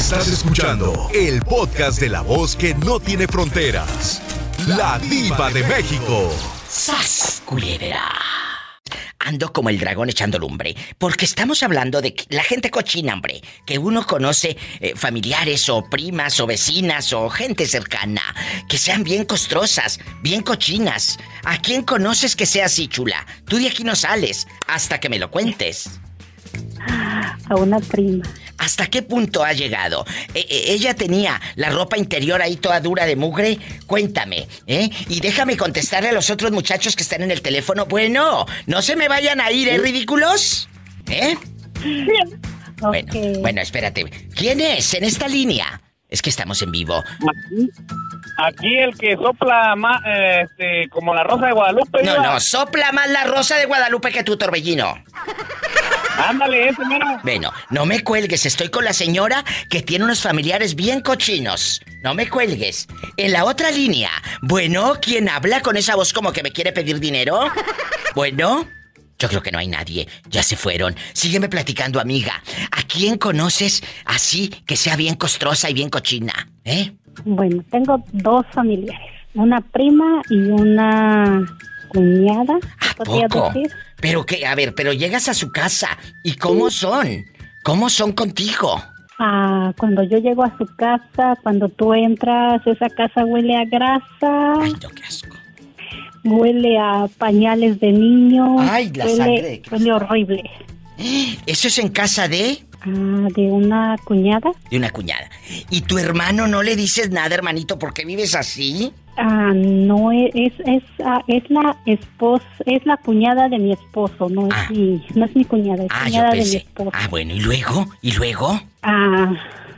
Estás escuchando el podcast de la voz que no tiene fronteras. La diva de México. ¡Sas, culebra! Ando como el dragón echando lumbre, porque estamos hablando de la gente cochina, hombre, que uno conoce eh, familiares o primas o vecinas o gente cercana, que sean bien costrosas, bien cochinas. ¿A quién conoces que sea así, chula? Tú de aquí no sales hasta que me lo cuentes. A una prima. ¿Hasta qué punto ha llegado? Eh, eh, ella tenía la ropa interior ahí toda dura de mugre. Cuéntame, ¿eh? Y déjame contestarle a los otros muchachos que están en el teléfono. Bueno, no se me vayan a ir, ¿eh, ridículos? ¿Eh? Bueno, bueno, espérate. ¿Quién es en esta línea? Es que estamos en vivo. Aquí, el que sopla más, este, como la rosa de Guadalupe. No, no, sopla más la rosa de Guadalupe que tu torbellino. Ándale, ese mero. Bueno, no me cuelgues, estoy con la señora que tiene unos familiares bien cochinos. No me cuelgues. En la otra línea, bueno, ¿quién habla con esa voz como que me quiere pedir dinero? Bueno, yo creo que no hay nadie. Ya se fueron. Sígueme platicando, amiga. ¿A quién conoces así que sea bien costrosa y bien cochina? ¿Eh? Bueno, tengo dos familiares. Una prima y una cuñada. ¿Podría decir? Pero que, a ver, pero llegas a su casa. ¿Y cómo son? ¿Cómo son contigo? Ah, cuando yo llego a su casa, cuando tú entras, esa casa huele a grasa. Ay, no, qué asco. Huele a pañales de niño. Ay, la huele, sangre. Huele horrible. ¿Eso es en casa de? Ah, de una cuñada. De una cuñada. ¿Y tu hermano no le dices nada, hermanito, porque vives así? Ah, no es es es, ah, es la esposa, es la cuñada de mi esposo, no es Ah. mi no es mi cuñada, es Ah, yo cuñada de mi esposo. Ah, bueno, ¿y luego? ¿Y luego? Ah,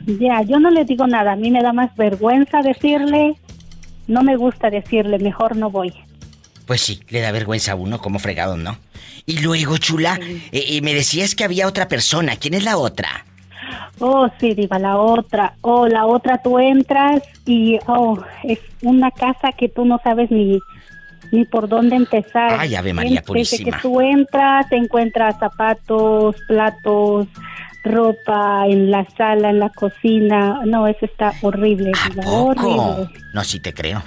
ya, yo no le digo nada, a mí me da más vergüenza decirle, no me gusta decirle, mejor no voy. Pues sí, le da vergüenza a uno como fregado, ¿no? Y luego, chula, eh, eh, me decías que había otra persona. ¿Quién es la otra? Oh, sí, diva, la otra. Oh, la otra tú entras y, oh, es una casa que tú no sabes ni, ni por dónde empezar. Ay, Ave María Desde Purísima. que tú entras, te encuentras zapatos, platos, ropa en la sala, en la cocina. No, eso está horrible, diva, ¿Poco? horrible. No, sí te creo.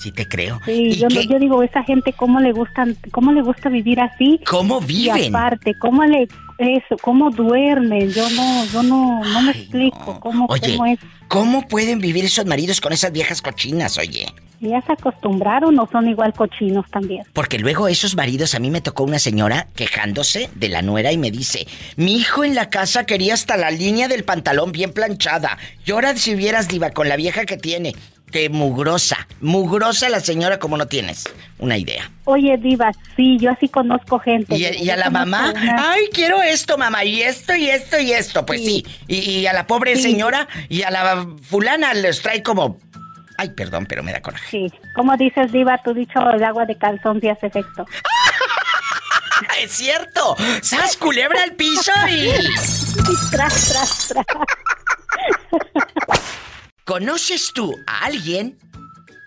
Sí te creo. Sí, ¿Y yo, yo digo, esa gente, ¿cómo le gusta, cómo le gusta vivir así? ¿Cómo Y viven? aparte, ¿cómo le, eso, cómo duermen? Yo no, yo no, no me explico cómo, Oye, cómo es. ¿cómo pueden vivir esos maridos con esas viejas cochinas, oye? ¿Ya se acostumbraron o son igual cochinos también? Porque luego esos maridos, a mí me tocó una señora quejándose de la nuera y me dice, mi hijo en la casa quería hasta la línea del pantalón bien planchada. Llora si vieras, diva, con la vieja que tiene. Que mugrosa, mugrosa la señora como no tienes una idea. Oye, Diva, sí, yo así conozco gente. Y, y a la mamá, una- ay, quiero esto, mamá, y esto, y esto, y esto. Pues sí. Y, y a la pobre Sí. señora y a la fulana les trae como... Ay, perdón, pero me da coraje. Sí, como dices, Diva, tú dicho el agua de calzón sí hace efecto. ¡Es cierto! ¡Sas culebra al piso y... tras, tras, tras. ¿Conoces tú a alguien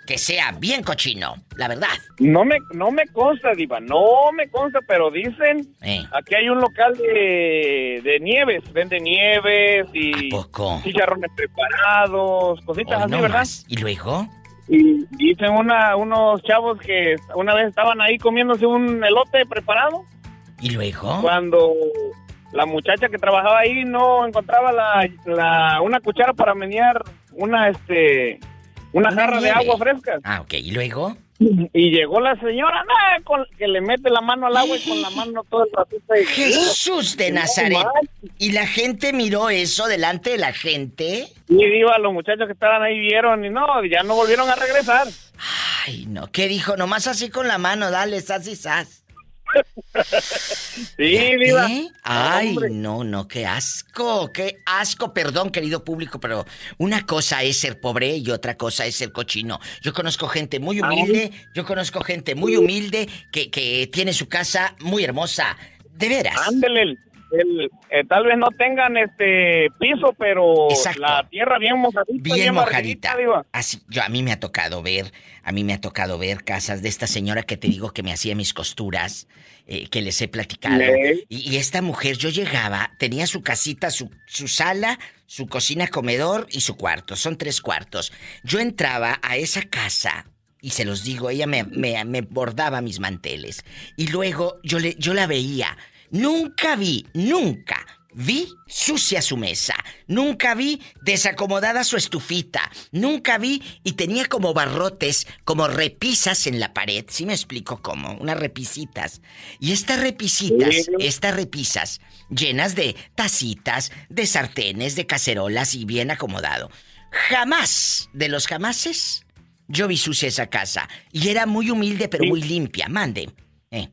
que sea bien cochino? La verdad. No me, no me consta, Diva, no me consta, pero dicen, Eh. aquí hay un local de, de nieves, vende nieves y poco? chicharrones preparados, cositas así, no ¿verdad? más. ¿Y luego? Y dicen una, unos chavos que una vez estaban ahí comiéndose un elote preparado, ¿Y luego? cuando la muchacha que trabajaba ahí no encontraba la, la- una cuchara para menear una, este, una Una jarra de agua fresca. Ah, ok. ¿Y luego? Y llegó la señora, nah, con- que le mete la mano al agua y con la mano todo el ratito. y- Jesús de Nazaret. ¿Y la gente miró eso delante de la gente? Y digo, a los muchachos que estaban ahí vieron y no, ya no volvieron a regresar. Ay, no. ¿Qué dijo? Nomás así con la mano, dale, sas y sas. Sí, viva. Ay, no, no, qué asco, qué asco, perdón, querido público, pero una cosa es ser pobre y otra cosa es ser cochino. Yo conozco gente muy humilde, yo conozco gente muy humilde que, que tiene su casa muy hermosa. De veras. El- eh, tal vez no tengan este piso, pero Exacto. la tierra bien mojadita. Bien barridita, mojadita. Así, yo a mí me ha tocado ver, a mí me ha tocado ver casas de esta señora que te digo que me hacía mis costuras eh, que les he platicado. Y, esta mujer, yo llegaba, tenía su casita, su, su sala, su cocina, comedor y su cuarto. Son tres cuartos. Yo entraba a esa casa y se los digo, ella me, me, me, bordaba mis manteles. Y luego yo, le, yo la veía. Nunca vi, nunca vi sucia su mesa. Nunca vi desacomodada su estufita. Nunca vi y tenía como barrotes, como repisas en la pared. ¿Sí me explico cómo? Unas repisitas. Y estas repisitas, estas repisas, llenas de tacitas, de sartenes, de cacerolas y bien acomodado. Jamás, de los jamases, yo vi sucia esa casa. Y era muy humilde pero muy limpia. Mande. Eh.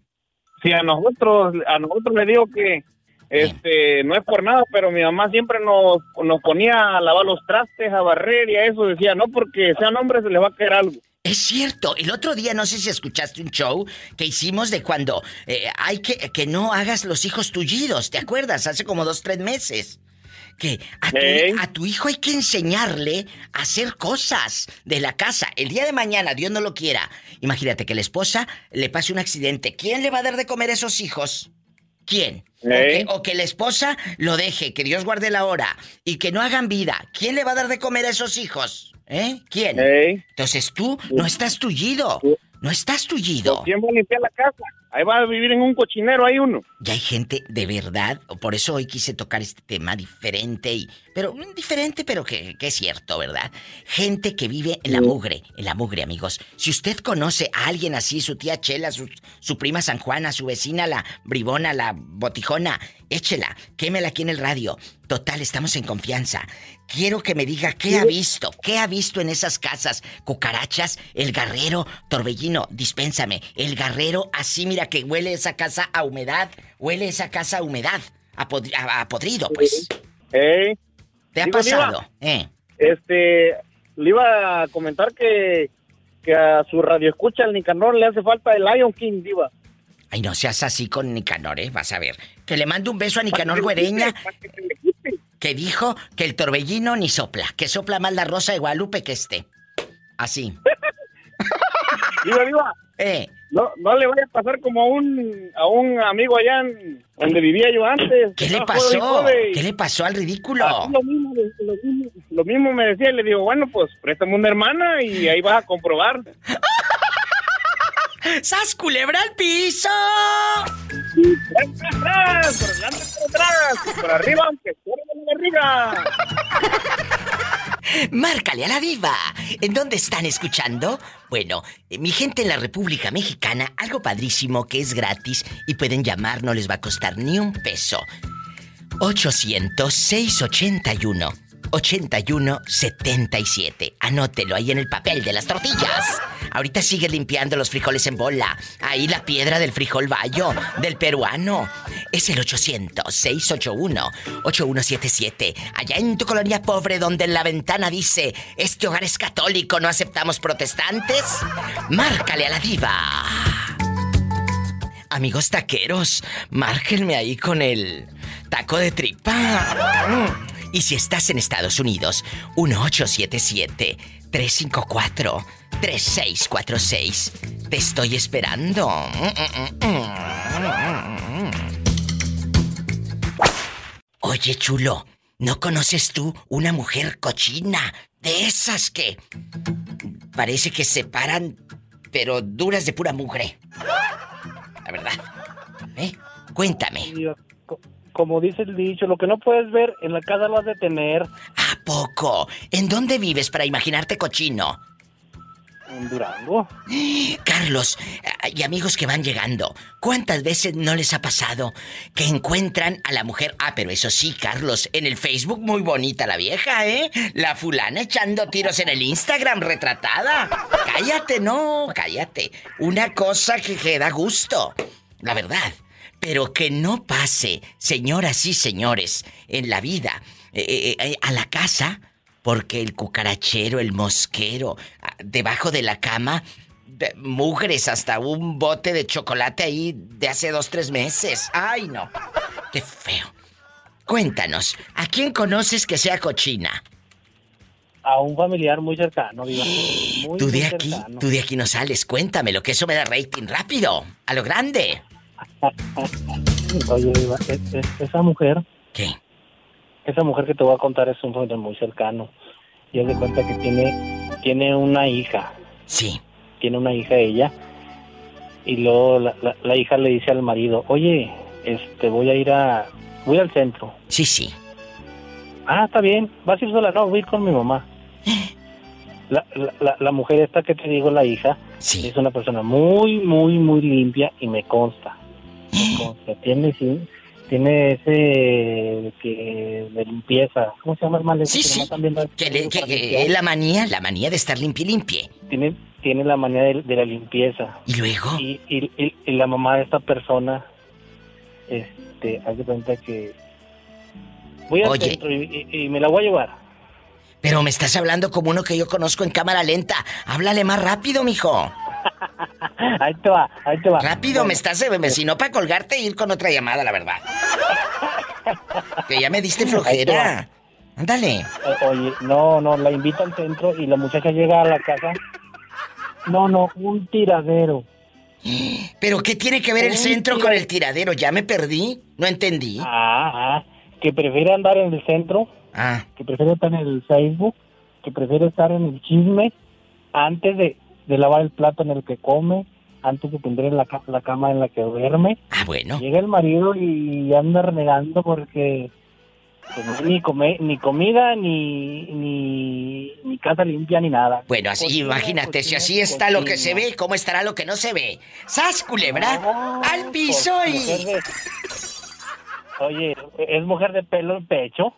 Sí, a nosotros, a nosotros le digo que este, no es por nada, pero mi mamá siempre nos, nos ponía a lavar los trastes, a barrer y a eso decía, no porque sean hombres se les va a caer algo. Es cierto, el otro día no sé si escuchaste un show que hicimos de cuando eh, hay que que no hagas los hijos tullidos, ¿te acuerdas? Hace como dos, tres meses. Que a tu, a tu hijo hay que enseñarle a hacer cosas de la casa. El día de mañana, Dios no lo quiera. Imagínate que la esposa le pase un accidente. ¿Quién le va a dar de comer a esos hijos? ¿Quién? O, que, la esposa lo deje, que Dios guarde la hora y que no hagan vida. ¿Quién le va a dar de comer a esos hijos? ¿Eh? ¿Quién? Entonces tú no estás tullido. No estás tullido. ¿Quién va a limpiar la casa? Ahí va a vivir en un cochinero, hay uno. Ya hay gente de verdad, por eso hoy quise tocar este tema diferente y. Pero diferente, pero que, que es cierto, ¿verdad? Gente que vive en la mugre, en la mugre, amigos. Si usted conoce a alguien así, su tía Chela, su, su prima San Juana, su vecina la bribona, la botijona, échela, quémela aquí en el radio. Total, estamos en confianza. Quiero que me diga qué ha visto, qué ha visto en esas casas. Cucarachas, el garrero, torbellino, dispénsame. El garrero, así mira que huele esa casa a humedad, huele esa casa a humedad, a, podrido, pues. ¿Eh? ¿Te ha pasado? eh. Este, le iba a comentar que, que a su radio escucha el Nicanor le hace falta el Lion King, Diva. Ay, no seas así con Nicanor, ¿eh? Vas a ver. Que le mando un beso a Nicanor Güereña. Que dijo que el torbellino ni sopla. Que sopla más la rosa de Guadalupe que este. Así. Viva, viva. Eh. No, no le vaya a pasar como a un, a un amigo allá en, donde vivía yo antes. ¿Qué le pasó? ¿Qué le pasó al ridículo? Lo mismo, lo, mismo, lo mismo me decía, le digo, bueno, pues préstame una hermana y ahí vas a comprobar. ¡Sas culebra al piso! ¡Por atrás! ¡Por delante, por atrás! ¡Por arriba, aunque arriba! Márcale a la diva. ¿En dónde están escuchando? Bueno, eh, mi gente en la República Mexicana, algo padrísimo que es gratis y pueden llamar, no les va a costar ni un peso. 800-681. 8177. Anótelo ahí en el papel de las tortillas. Ahorita sigue limpiando los frijoles en bola. Ahí la piedra del frijol bayo, del peruano. Es el 800-681-8177. Allá en tu colonia pobre donde en la ventana dice, este hogar es católico, no aceptamos protestantes. Márcale a la diva. Amigos taqueros, márquenme ahí con el taco de tripa. Y si estás en Estados Unidos, 1877-354-3646. Te estoy esperando. Oye, chulo, ¿no conoces tú una mujer cochina? De esas que parece que se paran, pero duras de pura mugre. La verdad. ¿Eh? Cuéntame como dice el dicho, lo que no puedes ver en la casa lo has de tener. ¿A poco? ¿En dónde vives para imaginarte cochino? En Durango. Carlos, y amigos que van llegando, ¿cuántas veces no les ha pasado que encuentran a la mujer? Ah, pero eso sí, Carlos, en el Facebook muy bonita la vieja, ¿eh? La fulana echando tiros en el Instagram retratada. Cállate, no, cállate. Una cosa que, que da gusto. La verdad. Pero que no pase, señoras y señores, en la vida, eh, eh, eh, a la casa, porque el cucarachero, el mosquero, debajo de la cama, mugres hasta un bote de chocolate ahí de hace dos, tres meses. ¡Ay, no! ¡Qué feo! Cuéntanos, ¿a quién conoces que sea cochina? A un familiar muy cercano, tú de aquí, tú de aquí no sales, cuéntamelo, que eso me da rating rápido, a lo grande. Oye, es- es- esa mujer, ¿Qué? esa mujer que te voy a contar es un familiar muy cercano. Y haz de cuenta que tiene, tiene una hija, Sí. tiene una hija ella. Y luego la, la- la hija le dice al marido, oye, este, voy a ir a, voy al centro. Sí, sí. Ah, está bien, vas a ir sola, no, voy a ir con mi mamá. La, la, la- la mujer esta que te digo, la hija, Sí. es una persona muy, muy, muy limpia y me consta. Tiene, sí, tiene ese que de limpieza. ¿Cómo se llama el mal? Sí, sí. Que, le- que- que es la manía, la manía de estar limpie limpie. Tiene, tiene la manía de, de la limpieza. Y luego, Y, y, y- y la mamá de esta persona, este, haz de cuenta que voy al Oye. centro y me la voy a llevar. pero me estás hablando como uno que yo conozco en cámara lenta. Háblale más rápido, mijo. Ahí te va, ahí te va. Rápido, me estás, eh, si no para colgarte e ir con otra llamada, la verdad. Que ya me diste flojera. Ándale. Eh, Oye, no, no, la invita al centro y la muchacha llega a la casa. No, no, un tiradero. ¿Pero qué tiene que ver el centro con el tiradero? ¿Ya me perdí? No entendí. Ah, ah, que prefiere andar en el centro, Ah, que prefiere estar en el Facebook, que prefiere estar en el chisme antes de, de lavar el plato en el que come, antes de tender la, la cama en la que duerme. ah, bueno. Llega el marido y anda renegando porque pues, ni, come- ni comida, ni, ni, ni casa limpia, ni nada. Bueno, así Cocina, imagínate, si así está lo que se ve, ¿cómo estará lo que no se ve? ¡Sas, culebra! No, ¡Al piso y... Oye, ¿es mujer de pelo en pecho?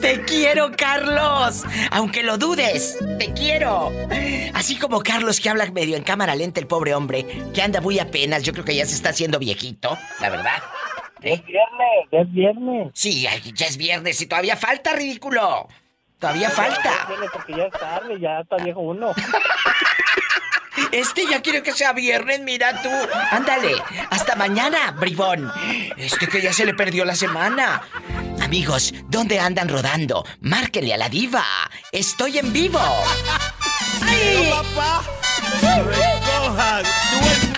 ¡Te quiero, Carlos! Aunque lo dudes, te quiero. Así como Carlos que habla medio en cámara lenta, el pobre hombre, que anda muy apenas, yo creo que ya se está haciendo viejito, la verdad. Es viernes, es viernes. Sí, ya es viernes y todavía falta, ridículo. Todavía Es falta. viernes porque ya es tarde, ya está viejo uno. Este ya quiere que sea viernes, mira tú. Ándale, hasta mañana, bribón. Este que ya se le perdió la semana. Amigos, ¿dónde andan rodando? Márquenle a la diva. Estoy en vivo. ¡Ay!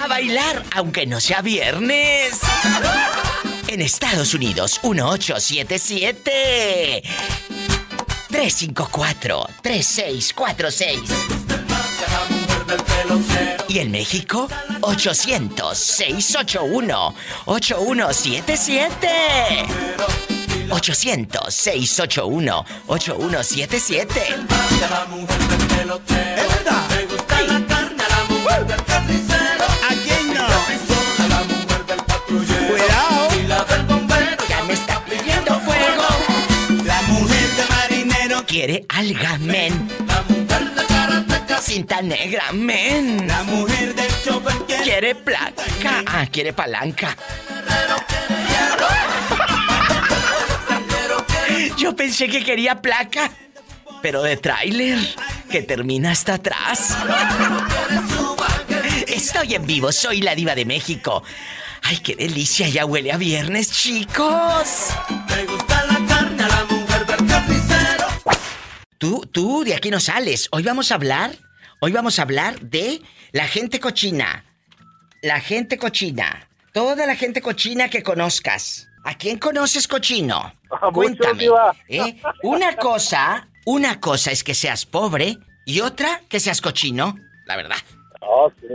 A bailar, aunque no sea viernes. En Estados Unidos, 1877 354 3646. Y en México, 800-681-8177. 800-681-8177. ¿A quién no? Cuidado. Ya me está pidiendo fuego. La mujer de marinero. Quiere alga, Cinta negra, men. La mujer del chofer quiere. Quiere placa. Ah, quiere palanca. Yo pensé que quería placa, pero de tráiler, que termina hasta atrás. Estoy en vivo, soy la diva de México. Ay, qué delicia, ya huele a viernes, chicos. Le gusta la carne a la mujer del carnicero. Tú, tú, de aquí no sales. Hoy vamos a hablar, hoy vamos a hablar de la gente cochina. La gente cochina. Toda la gente cochina que conozcas. ¿A quién conoces cochino? A Cuéntame. ¿eh? Una cosa, una cosa es que seas pobre y otra que seas cochino, la verdad. Oh, sí.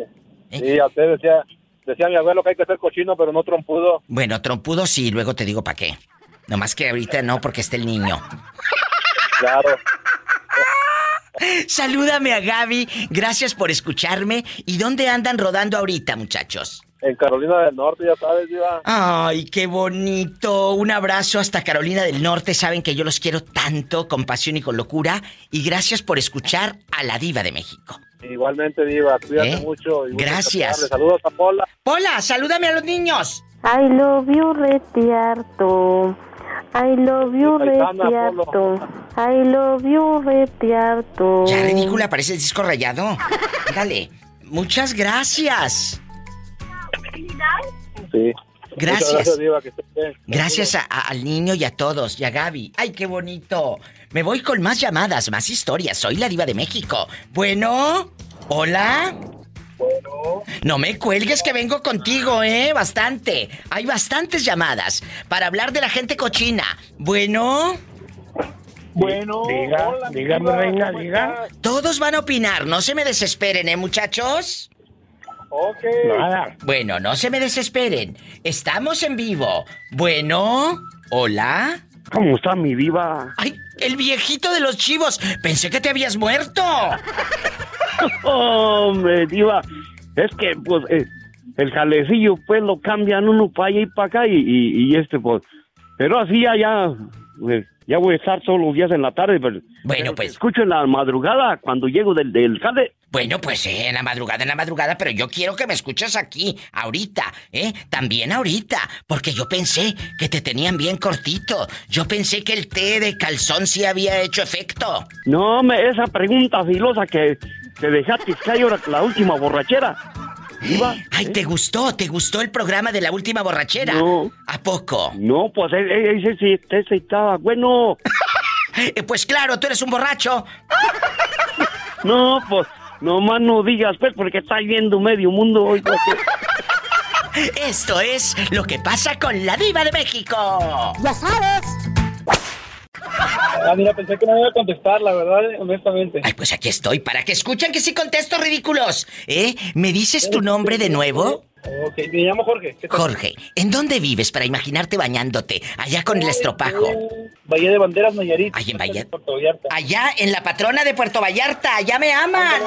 ¿Eh? Sí, a usted decía, decía mi abuelo que hay que ser cochino, pero no trompudo. Bueno, trompudo sí, luego te digo para qué. Nomás que ahorita no porque está el niño. Claro. Salúdame a Gaby, gracias por escucharme. ¿Y dónde andan rodando ahorita, muchachos? En Carolina del Norte, ya sabes, Diva. Ay, qué bonito. Un abrazo hasta Carolina del Norte. Saben que yo los quiero tanto, con pasión y con locura. Y gracias por escuchar a la diva de México. Igualmente, Diva. Cuídate ¿Eh? mucho. y Gracias. Saludos a Pola. Pola, salúdame a los niños. I love you retiarto. I love you retiarto. I love you retiarto. Ya, ridícula, parece disco rayado. Dale. Muchas gracias. Sí. Gracias. Gracias, Diva. Que esté bien. Gracias a- a- al niño y a todos, y a Gaby. ¡Ay, qué bonito! Me voy con más llamadas, más historias. Soy la diva de México. Bueno, hola. No me cuelgues que vengo contigo, ¿eh? Bastante. Hay bastantes llamadas para hablar de la gente cochina. Bueno, Bueno, Diga, hola, diga, mi diva, reina, ¿cómo diga. todos van a opinar. No se me desesperen, ¿eh, muchachos? Ok. Nada. Bueno, no se me desesperen. Estamos en vivo. Bueno, hola. ¿Cómo está mi diva? ¡Ay, el viejito de los chivos! Pensé que te habías muerto. Hombre, diva. Es que, pues, eh, el jalecillo, pues, lo cambian uno para allá y para acá y, y, y este, pues... Pero así ya, ya, eh, ya voy a estar todos los días en la tarde, pero... Bueno, pero te pues- Escucho en la madrugada cuando llego del, del jale. Bueno, pues eh, en la madrugada, en la madrugada, pero yo quiero que me escuches aquí, ahorita, ¿eh? También ahorita, porque yo pensé que te tenían bien cortito. Yo pensé que el té de calzón sí había hecho efecto. No, me, esa pregunta filosa que te dejaste caer ahora la última borrachera. Diva. Ay, ¿te gustó? ¿Te gustó el programa de la última borrachera? No. ¿A poco? No, pues e- e- ese sí, ese estaba bueno. Eh, pues claro, tú eres un borracho. No, pues, nomás no digas, pues, porque está viendo medio mundo hoy. pues, Esto es lo que pasa con la diva de México. Ya sabes. Ah, mira, pensé que no iba a contestar, la verdad, honestamente. Ay, pues aquí estoy, para que escuchen que sí contesto, ridículos. ¿Eh? ¿Me dices tu nombre de nuevo? Ok, me llamo Jorge. Jorge, ¿en dónde vives para imaginarte bañándote? Allá con el estropajo. Bahía de Banderas, Nayarit. Ahí en Bahía- Puerto Vallarta. Allá en la patrona de Puerto Vallarta, allá me aman.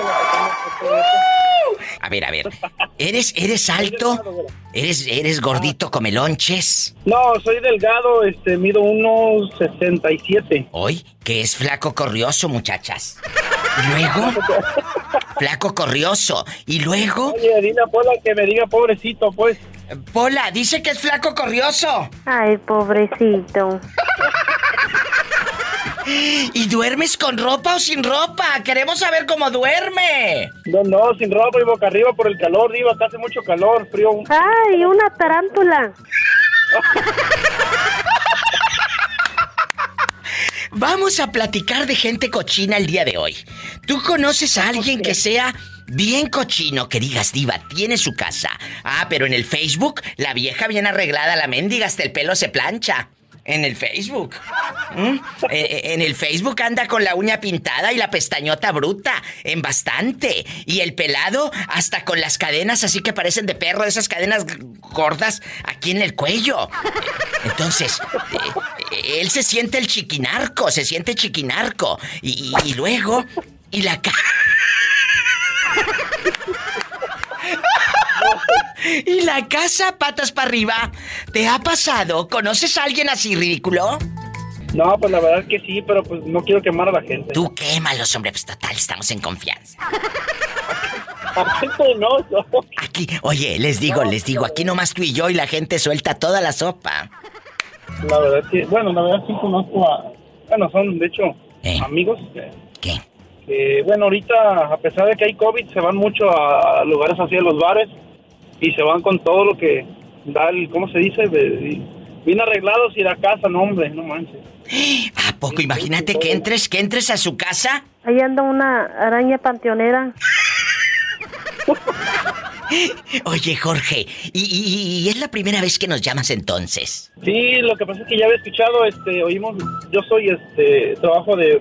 A ver, a ver. ¿Eres, eres alto? ¿Eres, eres gordito come lonches? No, soy delgado, este, mido unos 67. Hoy, que es flaco corrioso, muchachas. Y luego, flaco corrioso. Y luego, Oye, dile a Pola que me diga pobrecito, pues. Pola, dice que es flaco corrioso. Ay, pobrecito. ¿Y duermes con ropa o sin ropa? Queremos saber cómo duerme. No, no, sin ropa y boca arriba por el calor, diva, hace mucho calor, frío. Ay, una tarántula. Vamos a platicar de gente cochina el día de hoy. ¿Tú conoces a alguien que sea bien cochino, que digas, diva, tiene su casa? Ah, pero en el Facebook, la vieja bien arreglada, la mendiga, hasta el pelo se plancha. En el Facebook. ¿Mm? Eh, eh, en el Facebook anda con la uña pintada y la pestañota bruta. En bastante. Y el pelado hasta con las cadenas así que parecen de perro, esas cadenas gordas aquí en el cuello. Entonces, eh, él se siente el chiquinarco, se siente chiquinarco. Y, luego, y la ca... y la casa patas para arriba. ¿Te ha pasado? ¿Conoces a alguien así ridículo? No, pues la verdad que sí, pero pues no quiero quemar a la gente. Tú quémalos, hombre, pues total, estamos en confianza. No, no. Aquí, oye, les digo, les digo, aquí nomás tú y yo y la gente suelta toda la sopa. La verdad que, bueno, la verdad sí conozco a... Bueno, son, de hecho, Eh. amigos que, ¿Qué? que, bueno, ahorita, a pesar de que hay COVID, se van mucho a lugares así, a los bares, y se van con todo lo que da el, ¿cómo se dice? Bien arreglados y la casa, no, hombre, no manches. ¿A poco? Imagínate que entres, que entres a su casa. Ahí anda una araña panteonera. Oye, Jorge, y, y- y es la primera vez que nos llamas entonces. Sí, lo que pasa es que ya había escuchado, este, oímos, yo soy, este, trabajo de,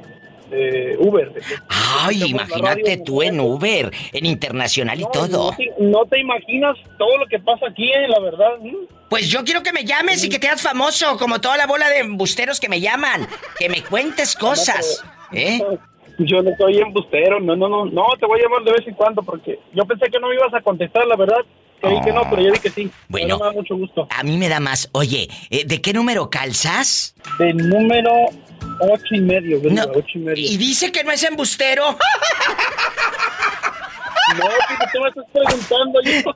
de Uber. Ay, imagínate tú en Uber, en internacional y No, todo. No te, no te imaginas todo lo que pasa aquí, eh, la verdad. Pues yo quiero que me llames y que te hagas famoso, como toda la bola de embusteros que me llaman. Que me cuentes cosas. ¿Eh? Yo no soy embustero, no, no, no, no, te voy a llamar de vez en cuando porque yo pensé que no me ibas a contestar, la verdad. Creí que no, pero ya vi que sí. Bueno. Me da mucho gusto. A mí me da más. Oye, eh, ¿de qué número calzas? De número ocho y medio, ¿verdad? No, Ocho y medio. y dice que no es embustero. No, porque tú me estás preguntando, yo,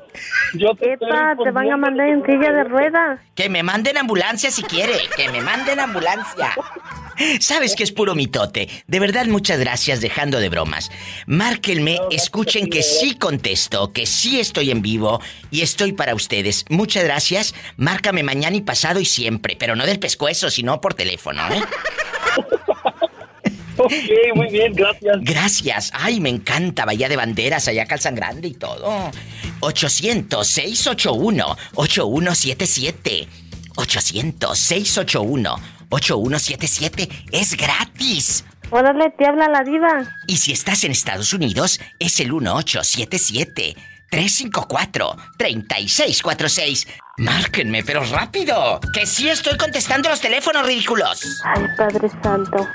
yo te Epa, te van a mandar en silla de ruedas. Que me manden ambulancia si quiere. Que me manden ambulancia. Sabes que es puro mitote. De verdad, muchas gracias, dejando de bromas. Márquenme, escuchen que sí contesto, que sí estoy en vivo y estoy para ustedes. Muchas gracias. Márcame mañana y pasado y siempre, pero no del pescuezo, sino por teléfono, ¿eh? Ok, muy bien, gracias. Gracias. Ay, me encanta Bahía de Banderas, allá calzan grande y todo. 800-681-8177. 800-681-8177. Es gratis. Órale, te habla la diva. Y si estás en Estados Unidos, es el 1877-354-3646. Márquenme, pero rápido. Que sí estoy contestando los teléfonos ridículos. Ay, Padre Santo.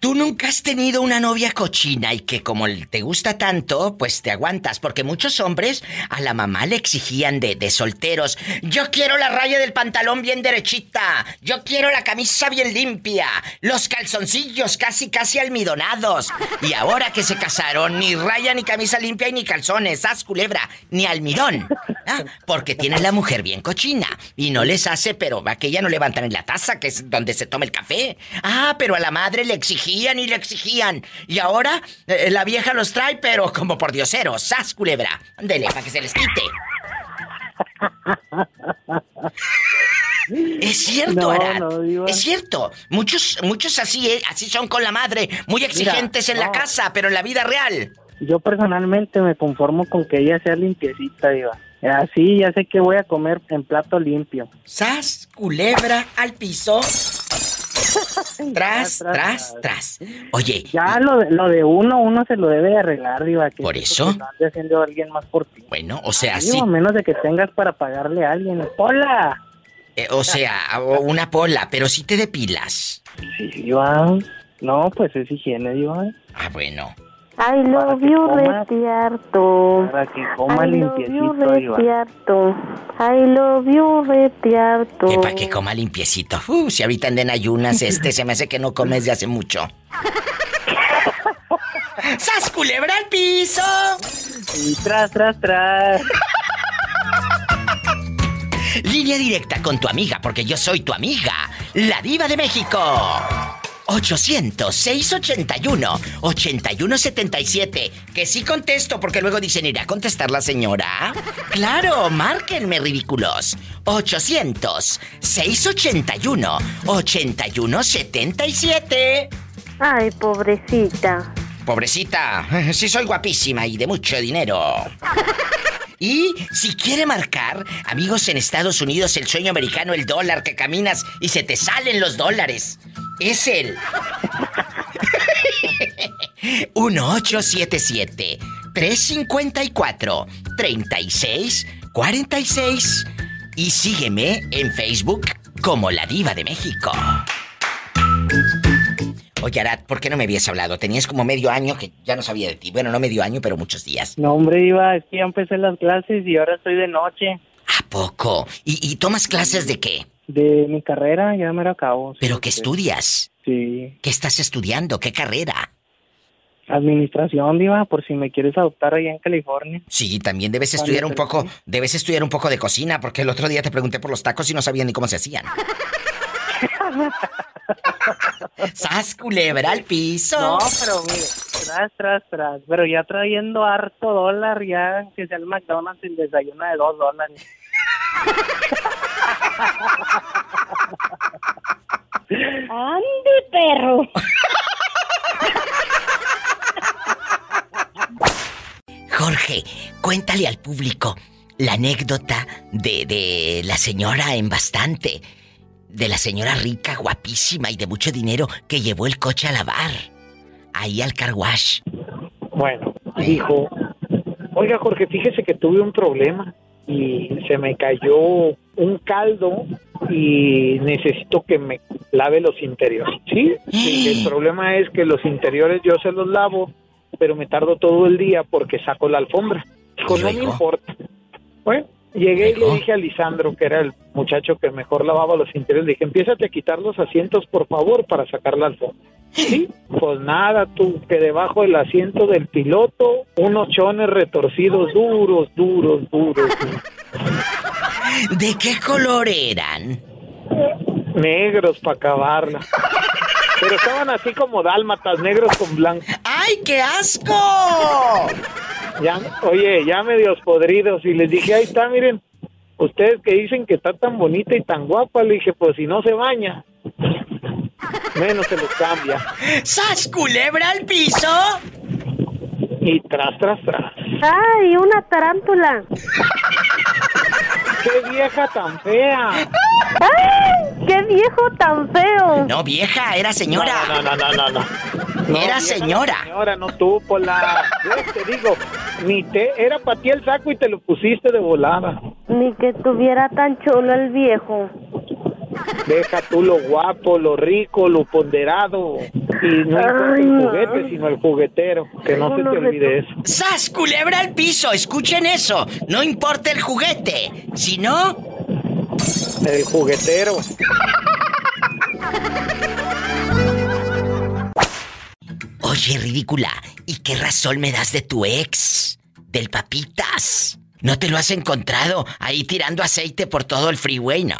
¿Tú nunca has tenido una novia cochina y que como te gusta tanto, pues te aguantas? Porque muchos hombres a la mamá le exigían de, de solteros, yo quiero la raya del pantalón bien derechita, yo quiero la camisa bien limpia, los calzoncillos casi casi almidonados. Y ahora que se casaron, ni raya ni camisa limpia y ni calzones, haz culebra, ni almidón. Ah, Porque tienen la mujer bien cochina y no les hace, pero aquella no levantan en la taza, que es donde se toma el café. Ah, pero a la madre le exigían y le exigían. Y ahora eh, la vieja los trae, pero como por diosero, sas culebra. Dele, para que se les quite. Es cierto, No, Arad. no, es cierto. Muchos, muchos así, eh, así son con la madre, muy exigentes en la casa, pero en la vida real. Yo personalmente me conformo con que ella sea limpiecita, diva. Así ya sé que voy a comer en plato limpio. Sas, culebra, al piso. Tras, Tras, tras. Oye, Ya lo de, lo de uno, uno se lo debe de arreglar, diva. Que ¿Por es eso? que ande haciendo alguien más por ti. bueno, o sea, sí. a menos de que tengas para pagarle a alguien. ¡Hola! eh, o sea, una pola, pero sí te depilas. Sí, diva. No, pues es higiene, diva. Ah, bueno. I love you, retiarto. Para que coma I love you, limpiecito, diva. retiarto. I love you, retiarto. Que para que coma limpiecito. Uh, si ahorita anden ayunas, este se me hace que no comes de hace mucho. ¡Sas culebra al piso! Y tras, tras, tras. Línea directa con tu amiga, porque yo soy tu amiga, la diva de México. 800-681-8177. Que sí contesto, porque luego dicen, ¿irá a contestar la señora? Claro, márquenme, ridículos. 800-681-8177. Ay, pobrecita. Pobrecita, sí soy guapísima y de mucho dinero. Y si quiere marcar, amigos en Estados Unidos, el sueño americano, el dólar, que caminas y se te salen los dólares. Es el 1877 354 3646 y sígueme en Facebook como La Diva de México. Oye, Arad, ¿por qué no me habías hablado? Tenías como medio año que ya no sabía de ti. Bueno, no medio año, pero muchos días. No, hombre, diva, es que ya empecé las clases y ahora estoy de noche. ¿A poco? ¿Y, y tomas clases de qué? De mi carrera ya me lo acabo. sí, ¿Pero qué sí. estudias? Sí. ¿Qué estás estudiando? ¿Qué carrera? Administración, diva, por si me quieres adoptar allá en California. Sí, también debes estudiar un poco, debes estudiar un poco de cocina, porque el otro día te pregunté por los tacos y no sabía ni cómo se hacían. ¡Sas culebra al piso! No, pero mire, tras, tras, tras. Pero ya trayendo harto dólar, ya que sea el McDonald's el desayuno de dos dólares. ¡Ande, perro! Jorge, cuéntale al público la anécdota de, de la señora en bastante, de la señora rica, guapísima y de mucho dinero que llevó el coche a lavar. Ahí al car wash. Bueno, dijo, oiga Jorge, fíjese que tuve un problema y se me cayó un caldo y necesito que me lave los interiores. Sí, Sí, el problema es que los interiores yo se los lavo, pero me tardo todo el día porque saco la alfombra. Dijo, no me importa. Bueno, llegué y le dije a Lisandro, que era el muchacho que mejor lavaba los interiores, le dije, empiézate a quitar los asientos, por favor, para sacar la alfombra. Sí, pues nada, tú, que debajo del asiento del piloto, unos chones retorcidos duros, duros, duros, duros. ¿De qué color eran? negros para acabarla. Pero estaban así como dálmatas, negros con blanco. ¡Ay, qué asco! Ya, oye, ya medios podridos. Y les dije, ahí está, miren, ustedes que dicen que está tan bonita y tan guapa, le dije, pues si no se baña. menos se los cambia. ¡Sas, culebra al piso! Y tras, tras, tras. ¡Ay, una tarántula! ¡Qué vieja tan fea! ¡Ay, qué viejo tan feo! No, vieja, era señora. No, no, no, no, no. no. Era vieja, señora. Señora, no tú, Pola. Yo te digo, ni te... Era para ti el saco y te lo pusiste de volada. Ni que tuviera tan chulo el viejo. Deja tú lo guapo, lo rico, lo ponderado. Y no Ay, el no. juguete, sino el juguetero. Que no se te olvide eso. ¡Sas, culebra al piso! Escuchen eso. No importa el juguete. Si no, El juguetero. Oye, ridícula, ¿y qué razón me das de tu ex? Del papitas. ¿No te lo has encontrado ahí tirando aceite por todo el freeway, no?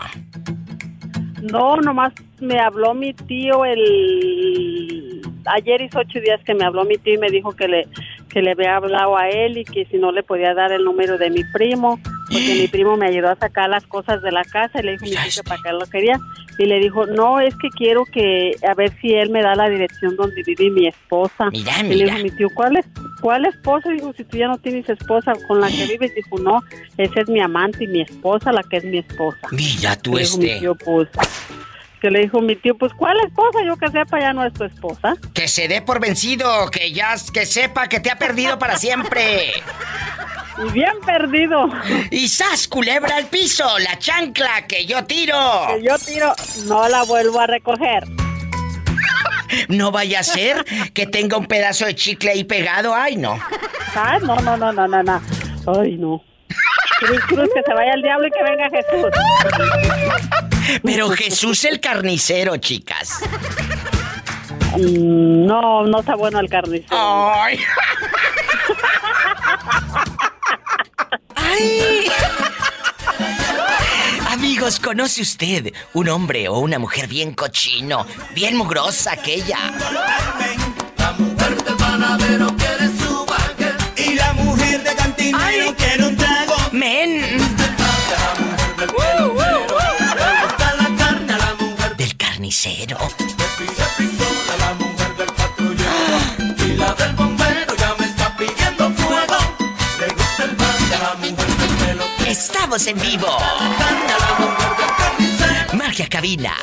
No, nomás me habló mi tío el... Ayer hizo ocho días que me habló mi tío y me dijo que le, que le había hablado a él y que si no le podía dar el número de mi primo, porque mi primo me ayudó a sacar las cosas de la casa y le dijo mi tío que para qué lo quería. Y le dijo, no, es que quiero que, a ver si él me da la dirección donde vive mi esposa. Mira, y le dijo mi tío, ¿cuál es, cuál esposa? Dijo, si tú ya no tienes esposa con la que vives. Dijo, no, esa es mi amante y mi esposa, la que es mi esposa. Mira tú Le dijo mi este. tío, pues, que le dijo mi tío, pues, ¿cuál esposa? Yo que sepa, ya no es tu esposa. Que se dé por vencido, que ya que sepa que te ha perdido para siempre. Y bien perdido. Y sas, culebra al piso, la chancla que yo tiro. Que yo tiro, no la vuelvo a recoger. No vaya a ser que tenga un pedazo de chicle ahí pegado, ay no. Ay, no, no, no, no, no, no. Ay, no. Cruz, cruz, que se vaya el diablo y que venga Jesús. Pero Jesús el carnicero, chicas. Mm, No, no está bueno el carnicero. Ay. ¡Ay! Amigos, ¿conoce usted un hombre o una mujer bien cochino, bien mugrosa aquella? La mujer del panadero quiere pelo, Estamos en vivo. carne a la mujer del carnicero. Marca cabina.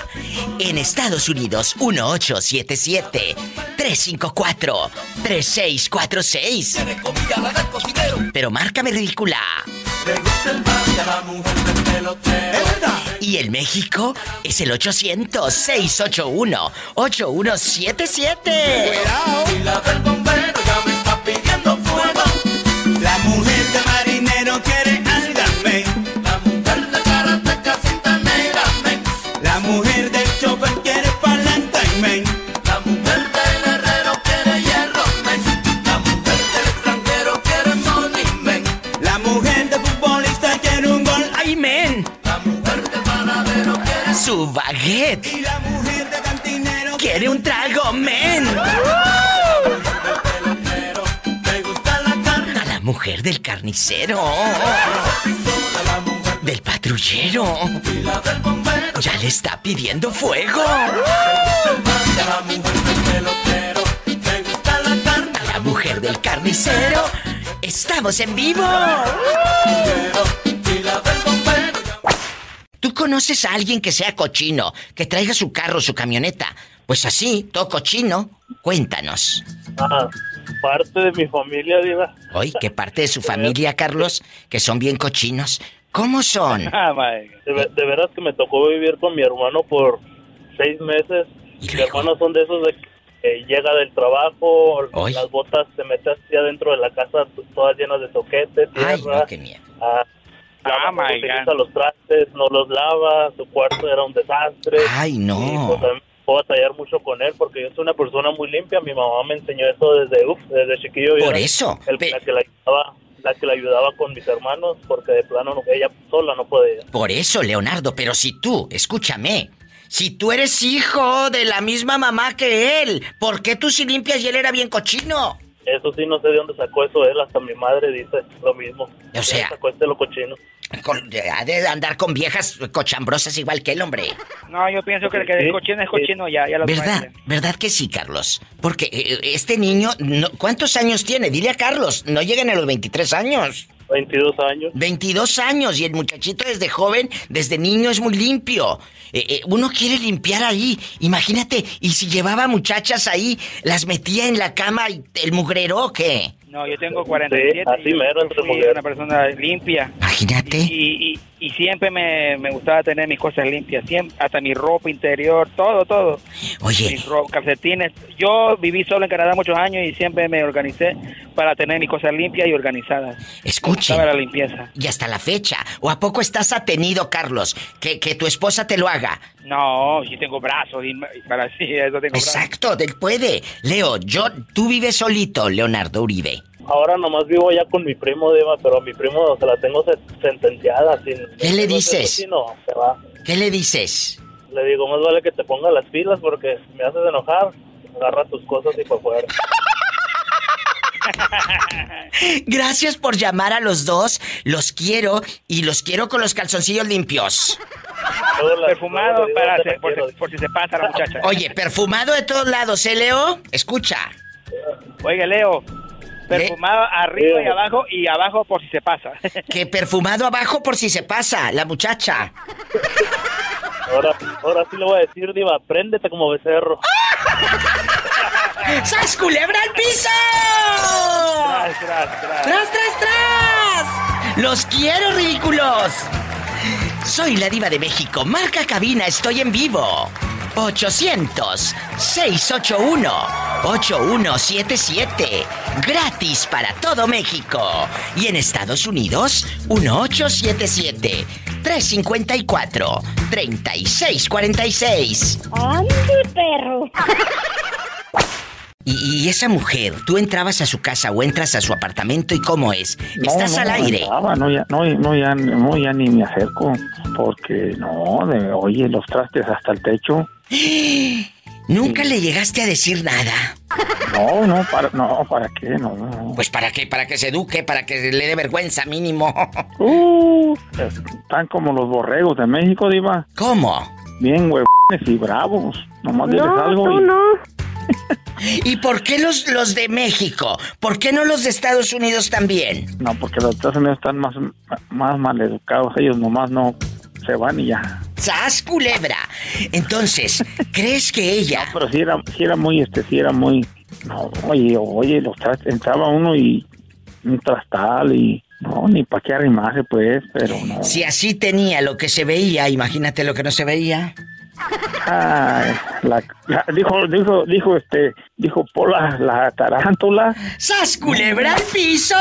En Estados Unidos, 1877-354-3646. Quiere comida la del cocinero. Pero márcame ridícula. Le gusta el pan a la mujer del pelotero. Y el México es el 800-681-8177. Y la del bombero ya me está pidiendo fuego. La mujer de marinero quiere Su baguette. y la mujer de cantinero Quiere un trago, men. A la mujer del carnicero. Del patrullero. Ya le está pidiendo fuego. A la mujer del carnicero. Estamos en vivo. Conoces a alguien que sea cochino, que traiga su carro, su camioneta? Pues así, todo cochino. Cuéntanos. Ah, parte de mi familia, Diva. Hoy, ¿qué parte de su familia, Carlos, que son bien cochinos? ¿Cómo son? Ah, De, de veras que me tocó vivir con mi hermano por seis meses. ¿Y Mi hermano son de esos de que llega del trabajo, Ay. las botas se mete así adentro de la casa, todas llenas de toquete, Ay, tierra. no, qué miedo. Ah, Ah, no utiliza los trastes, no los lava, su cuarto era un desastre. Ay, Y no. pues también puedo batallar mucho con él porque yo soy una persona muy limpia. Mi mamá me enseñó eso desde, uf, desde chiquillo. Por eso. el- Pe- la, que la, ayudaba, la que la ayudaba con mis hermanos porque de plano no- ella sola no podía. Por eso, Leonardo, pero si tú, escúchame, si tú eres hijo de la misma mamá que él, ¿por qué tú sí limpias y él era bien cochino? Eso sí, no sé de dónde sacó eso él. Hasta mi madre dice lo mismo. O sea- sacó este lo cochino. Con- ha de andar con viejas cochambrosas igual que el hombre. No, yo pienso que el que es cochino es cochino, ya, ya lo ¿Verdad? saben. ¿Verdad que sí, Carlos? Porque eh, este niño, no- ¿cuántos años tiene? Dile a Carlos, no llegan a los 23 años. 22 años. 22 años y el muchachito desde joven, desde niño es muy limpio. Eh, eh, uno quiere limpiar ahí. Imagínate, y si llevaba muchachas ahí, las metía en la cama y el mugrero, ¿o ¿qué? No, yo tengo 47 Sí, así mero, entre fui mujeres. una persona limpia. Imagínate. Y, y, y siempre me, me gustaba tener mis cosas limpias, siempre, hasta mi ropa interior, todo, todo. Oye. Mis calcetines. Yo viví solo en Canadá muchos años y siempre me organicé para tener mis cosas limpias y organizadas. Me gustaba la limpieza. Y hasta la fecha. ¿O a poco estás atenido, Carlos? Que, que tu esposa te lo haga. No, sí tengo brazos y para sí, eso tengo brazos. Exacto, él puede. Leo, yo, tú vives solito, Leonardo Uribe. Ahora nomás vivo ya con mi primo, Diva, pero a mi primo se la tengo se- sentenciada. Sin, ¿Qué le dices? si no, se va. ¿Qué le dices? Le digo, más vale que te pongas las pilas porque me haces enojar. Agarra tus cosas y para afuera. Gracias por llamar a los dos. Los quiero y los quiero con los calzoncillos limpios. Perfumado para hacer- por, si- por si se pasa la muchacha. Oye, perfumado de todos lados, ¿eh, Leo? Escucha. Oiga, Leo, perfumado arriba y abajo y abajo por si se pasa. Que perfumado abajo por si se pasa, la muchacha. Ahora, ahora sí le voy a decir, Diva, préndete como becerro. ¡Sas culebra al piso! Tras, tras, tras. ¡Tras, tras, tras! ¡Los quiero, ridículos! Soy la diva de México. Marca cabina, estoy en vivo. 800-681-8177. Gratis para todo México. Y en Estados Unidos, 1877-354-3646. ¡Ande, perro! Y, y esa mujer, tú entrabas a su casa o entras a su apartamento y cómo es. Estás no, al no aire. entraba, no, ya, no, no, ya, no, ya ni me acerco, porque no, de, oye, los trastes hasta el techo. Nunca le llegaste a decir nada. No, no, para, no, ¿para qué? No. Pues para qué, para que se eduque, para que le dé vergüenza mínimo. Uh, están como los borregos de México, Diva. ¿Cómo? Bien huevones y bravos. Nomás diles No, algo tú y... no. ¿Y por qué los, los de México? ¿Por qué no los de Estados Unidos también? No, porque los Estados Unidos están más, más mal educados. Ellos nomás no se van y ya. ¡Sas, culebra! Entonces, ¿crees que ella... Pero sí era, sí era muy, este, sí era muy... No, oye, oye, los entraba uno y un trastal y... No, ni para qué arrimarse, pues, pero no. Si así tenía lo que se veía, imagínate lo que no se veía. Ay, la, la- dijo, dijo, dijo, este, dijo Pola, la tarántula. ¡Sas, culebra al piso!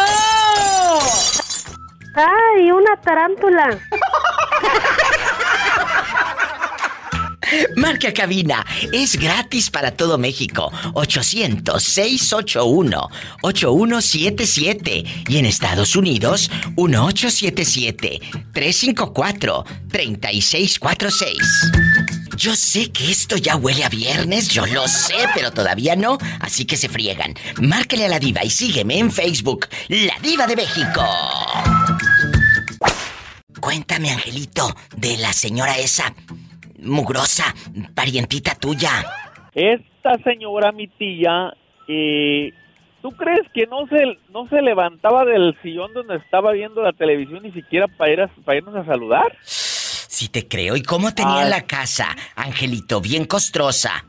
¡Ay, una tarántula! Marca cabina. Es gratis para todo México. 800-681-8177. Y en Estados Unidos, 1877-354-3646. Yo sé que esto ya huele a viernes, yo lo sé, pero todavía no, así que se friegan. Márquele a la diva y sígueme en Facebook, La Diva de México. Cuéntame, Angelito, de la señora esa mugrosa, parientita tuya. Esta señora, mi tía, eh, ¿tú crees que no se, no se levantaba del sillón donde estaba viendo la televisión ni siquiera para, ir a- para irnos a saludar? Si te creo. ¿Y cómo tenía Ay. la casa, Angelito? Bien costrosa.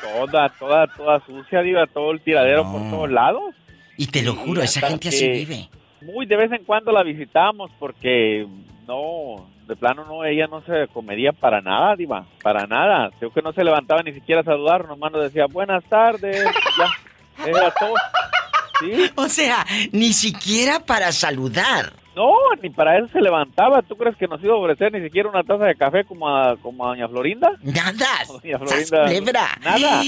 Toda, toda, toda sucia, diga, todo el tiradero por todos lados. Y te lo juro, esa gente así vive. Muy de vez en cuando la visitamos porque no, de plano no, ella no se comería para nada, diva, para nada. Creo que no se levantaba ni siquiera a saludar, nomás nos decía buenas tardes, ya, era todo. Sí. O sea, ni siquiera para saludar. No, ni para eso se levantaba. ¿Tú crees que nos iba a ofrecer ni siquiera una taza de café como a, como a Doña Florinda? Nada. Doña ¡Sas, Florinda. Nada.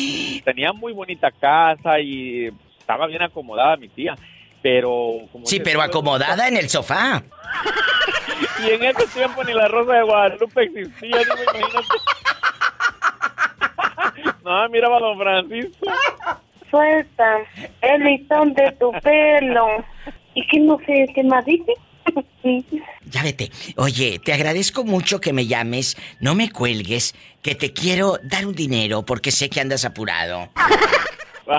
Tenía muy bonita casa y estaba bien acomodada mi tía. Pero. Como Sí, dices pero acomodada en el sofá. Y en ese tiempo ni la Rosa de Guadalupe existía, no me imagínate. no, miraba a don Francisco. suelta el listón de tu pelo. ¿Y qué no sé qué más Ya vete. Oye, te agradezco mucho que me llames. No me cuelgues, que te quiero dar un dinero porque sé que andas apurado.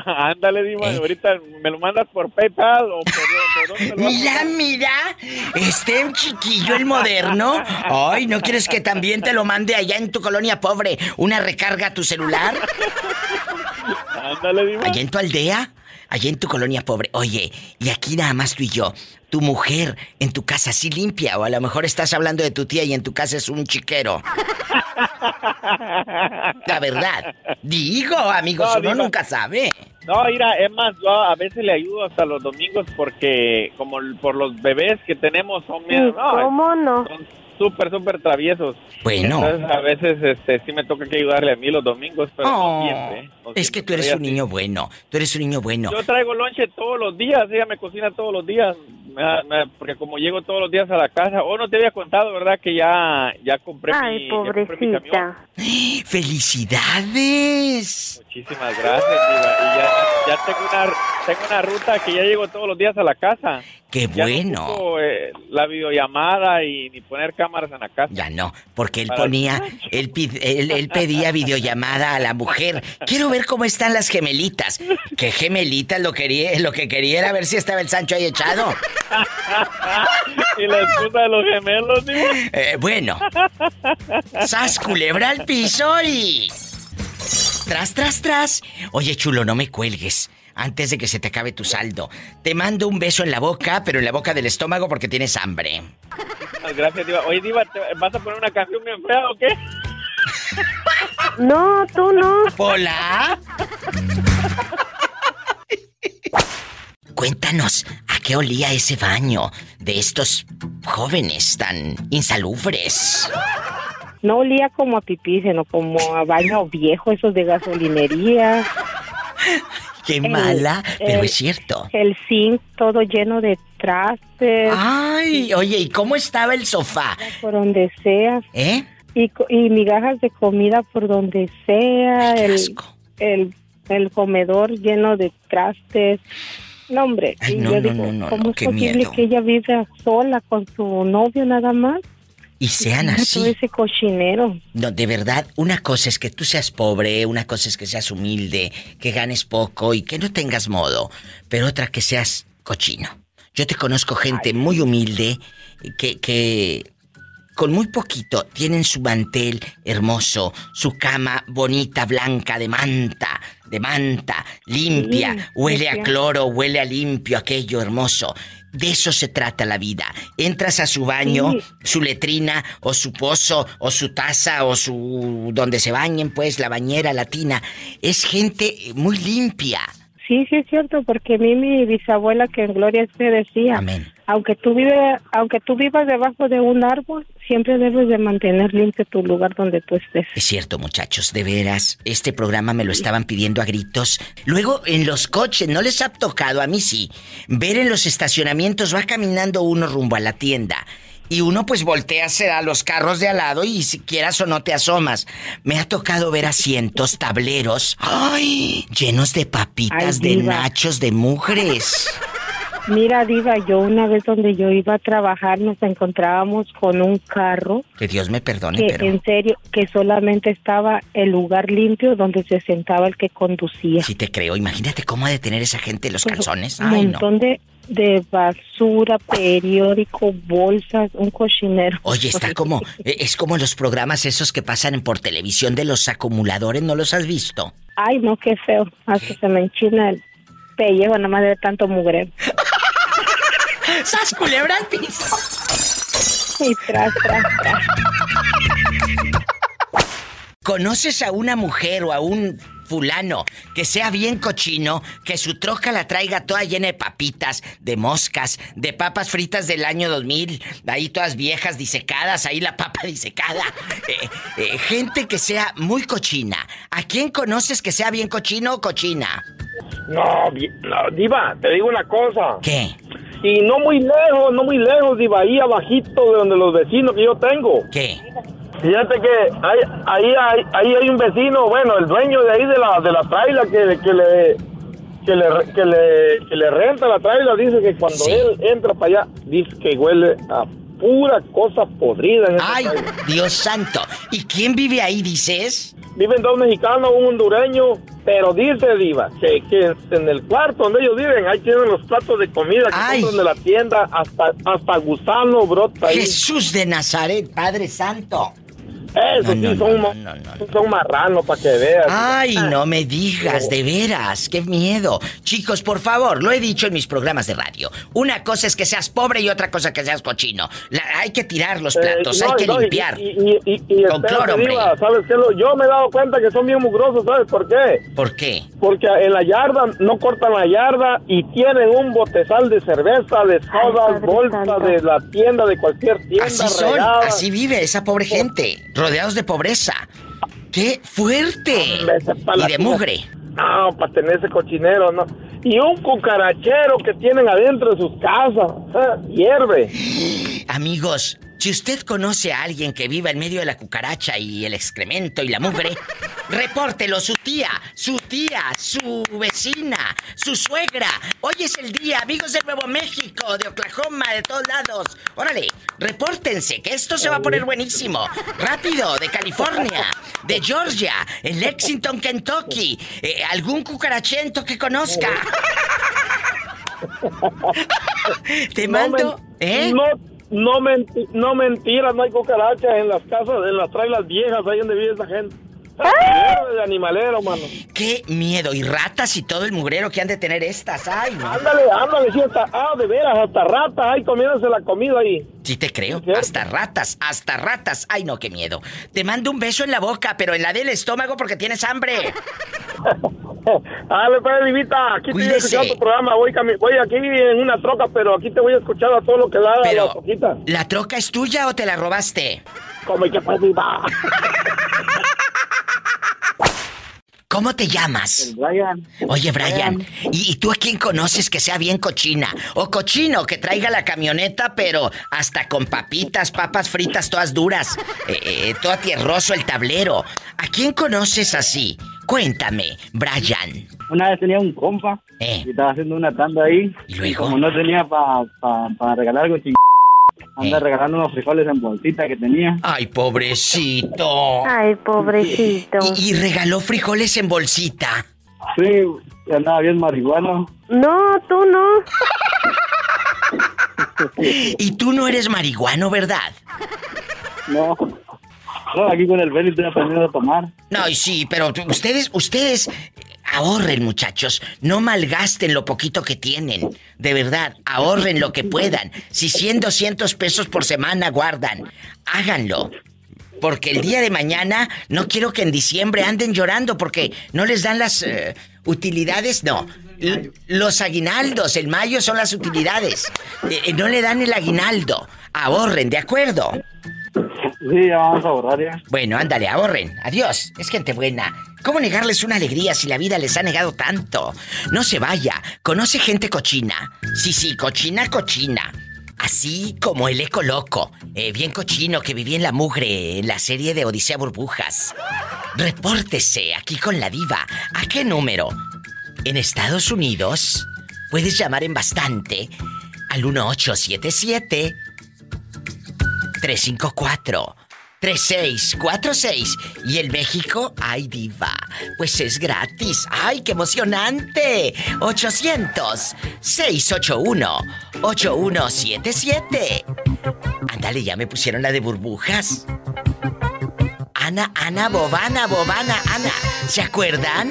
Ándale, Diva, ahorita me lo mandas por PayPal o por, por Mira, mira, este un chiquillo el moderno. Ay, ¿no quieres que también te lo mande allá en tu colonia pobre? ¿Una recarga a tu celular? Ándale, Diva. Allá en tu aldea, allá en tu colonia pobre. Oye, y aquí nada más tú y yo. Tu mujer en tu casa sí limpia, o a lo mejor estás hablando de tu tía y en tu casa es un chiquero. La verdad. Digo, amigos, No, uno diva. nunca sabe. No, mira, es más, yo a veces le ayudo hasta los domingos porque como por los bebés que tenemos son bien- no, ¿Cómo no? son súper, súper traviesos. Bueno. Entonces a veces este, sí me toca que ayudarle a mí los domingos, pero no Oh, siempre. ¿eh? No es que tú eres un niño bueno. Tú eres un niño bueno. Yo traigo lonche todos los días, ella me cocina todos los días, me me- porque como llego todos los días a la casa, o no te había contado, ¿verdad? Que ya, ya compré mi, Ay, ya compré mi camión. pobrecita. ¡Felicidades! Muchísimas gracias, Diva. Y ya, ya tengo, una, tengo una ruta que ya llego todos los días a la casa. ¡Qué Ya no bueno! ocupo, eh, la videollamada y ni poner cámaras en la casa. Ya no, porque él Para- ponía, él, él, él pedía videollamada a la mujer. Quiero ver cómo están las gemelitas. ¿Qué gemelitas? Lo, quería, lo que quería era ver si estaba el Sancho ahí echado. y la esposa de los gemelos, Diva. Eh, bueno, sas culebra al piso y... Tras, tras, tras. Oye, chulo, no me cuelgues. Antes de que se te acabe tu saldo. Te mando un beso en la boca, pero en la boca del estómago porque tienes hambre. Muchísimas Gracias, Diva. Oye, Diva, ¿te- ¿vas a poner una canción bien fea o qué? No, tú no. Hola. Cuéntanos, ¿a qué olía ese baño de estos jóvenes tan insalubres? No olía como a pipí, sino como a baño viejo, esos de gasolinería. Qué El- mala, pero el- es cierto. El zinc todo lleno de trastes. Ay, oye, ¿y cómo estaba el sofá? Por donde sea. ¿Eh? Y, y migajas de comida por donde sea. el, el, el comedor lleno de trastes. No, hombre. Ay, no, yo no, digo, no, no, ¿cómo no, es posible miedo. que ella viva sola con su novio nada más? Y sean Mira así. todo ese cochinero. No, de verdad, una cosa es que tú seas pobre, una cosa es que seas humilde, que ganes poco y que no tengas modo, pero otra que seas cochino. Yo te conozco gente muy humilde que, que con muy poquito tienen su mantel hermoso, su cama bonita, blanca, de manta, de manta, limpia, Sí, huele a cloro, huele a limpio, aquello hermoso. De eso se trata la vida. Entras a su baño, Sí. su letrina, o su pozo, o su taza, o su. donde se bañen, pues, la bañera latina. Es gente muy limpia. Sí, sí es cierto, porque a mí mi bisabuela que en gloria esté decía, aunque tú vives, aunque tú vivas debajo de un árbol, siempre debes de mantener limpio tu lugar donde tú estés. Es cierto, muchachos, de veras, este programa me lo estaban pidiendo a gritos. Luego, en los coches, ¿no les ha tocado? A mí sí. Ver en los estacionamientos, va caminando uno rumbo a la tienda. Y uno pues voltea a los carros de al lado y si quieras o no te asomas. Me ha tocado ver asientos, tableros, ¡ay! llenos de papitas, Ay, de nachos, de mugres. Mira, Diva, yo una vez donde yo iba a trabajar nos encontrábamos con un carro Que Dios me perdone, que pero... en serio, que solamente estaba el lugar limpio donde se sentaba el que conducía. Sí te creo, imagínate cómo ha de tener esa gente los calzones. Un Ay, no. montón de, de basura, periódico, bolsas, un cochinero. Oye, está como, eh, es como los programas esos que pasan por televisión de los acumuladores, ¿no los has visto? Ay, no, qué feo. Hasta se me enchina el pellejo, nada más de tanto mugre. ¡Sas culebra al piso! Y tras, tras, tras. ¿Conoces a una mujer o a un fulano que sea bien cochino, que su troca la traiga toda llena de papitas, de moscas, de papas fritas del año 2000, ahí todas viejas disecadas, ahí la papa disecada? Eh, eh, gente que sea muy cochina. ¿A quién conoces que sea bien cochino o cochina? No, Diva, te digo una cosa. ¿Qué? Y no muy lejos, no muy lejos, Diva, ahí abajito de donde los vecinos que yo tengo. ¿Qué? Fíjate que ahí, ahí, hay, ahí hay un vecino, bueno, el dueño de ahí de la, de la traila que, que le que le, que le, que le renta la trailer, dice que cuando Sí. él entra para allá, dice que huele a pura cosa podrida en esa Ay. Dios santo. ¿Y quién vive ahí, dices? Viven dos mexicanos, un hondureño, pero dice Diva que, que en el cuarto donde ellos viven, ahí tienen los platos de comida que Ay. compran de la tienda, hasta, hasta gusano brota ahí. Jesús de Nazaret, Padre Santo. Eso No, sí, no, son, no, son marranos para que veas. Ay, no me digas, de veras, qué miedo. Chicos, por favor, lo he dicho en mis programas de radio. Una cosa es que seas pobre y otra cosa que seas cochino. La- hay que tirar los Eh, platos, no, hay que limpiar. Y, y, y, y Con cloro, hombre. Diva, ¿sabes qué? Lo- Yo me he dado cuenta que son bien mugrosos, ¿sabes por qué? ¿Por qué? Porque en la yarda no cortan la yarda y tienen un botezal de cerveza, de sodas, bolsas de la tienda, de cualquier tienda Así son, regada. así vive esa pobre gente, rodeados de pobreza. ¡Qué fuerte! Y de mugre. No, para tener ese cochinero, no. Y un cucarachero que tienen adentro de sus casas. ¿eh? Hierve. Amigos, si usted conoce a alguien que viva en medio de la cucaracha y el excremento y la mugre, repórtelo, su tía, su tía, su vecina, su suegra. Hoy es el día, amigos de Nuevo México, de Oklahoma, de todos lados. Órale, repórtense, que esto se va a poner buenísimo. Rápido, de California, de Georgia, en Lexington, Kentucky. Eh, algún cucarachento que conozca. Te mando, ¿eh? No, no, menti- no mentira, no hay cucarachas en las casas, en las trailas viejas, ahí donde vive esa gente. Hierve de animalero, mano. ¡Qué miedo! Y ratas y todo el mugrero que han de tener estas. ¡Ay, no! Ándale, ándale, sí, hasta, ah, de veras, hasta ratas, ahí comiéndose la comida ahí. Sí te creo. Hasta ratas, hasta ratas. ¡Ay, no, qué miedo! Te mando un beso en la boca, pero en la del estómago porque tienes hambre. Dale, pues, Divita, aquí te voy a Cuídese. escuchar tu programa. Voy, aquí en una troca, pero aquí te voy a escuchar a todo lo que da Pero- la. ¿La troca es tuya o te la robaste? Como que pues, Diva. ¿Cómo te llamas? Brian. Oye, Brian, ¿y, y tú a quién conoces que sea bien cochina? O cochino, que traiga la camioneta, pero hasta con papitas, papas fritas todas duras, eh, eh, todo tierroso el tablero. ¿A quién conoces así? Cuéntame, Brian. Una vez tenía un compa Eh. y estaba haciendo una tanda ahí. ¿Y luego? como no tenía para regalar algo ching... Anda regalando unos frijoles en bolsita que tenía. Ay, pobrecito. Ay, pobrecito. Y, y regaló frijoles en bolsita. Sí, andaba bien marihuano. No, tú no. Y tú no eres marihuano, ¿verdad? No. No, aquí con el Benny estoy aprendiendo a tomar. No, y sí, pero ustedes, ustedes ahorren, muchachos. No malgasten lo poquito que tienen. De verdad, ahorren lo que puedan. Si 100, 200 pesos por semana guardan, háganlo. Porque el día de mañana no quiero que en diciembre anden llorando porque no les dan las eh, utilidades, no. L- los aguinaldos, el mayo son las utilidades. Eh, eh, no le dan el aguinaldo. Ahorren, ¿de acuerdo? Sí, ya vamos a ahorrar ya. Bueno, ándale, ahorren. Adiós. Es gente buena. ¿Cómo negarles una alegría si la vida les ha negado tanto? No se vaya. Conoce gente cochina. Sí, sí, cochina, cochina. Así como el eco loco, eh, bien cochino que vivía en la mugre en la serie de Odisea Burbujas. Repórtese aquí con la diva. ¿A qué número? En Estados Unidos puedes llamar en bastante al 1877 354 3646 y el México, ay diva, pues es gratis. Ay, qué emocionante. 800 681 8177. Ándale, ya me pusieron la de burbujas. Ana, Ana, Bobana, Bobana, Ana. ¿Se acuerdan?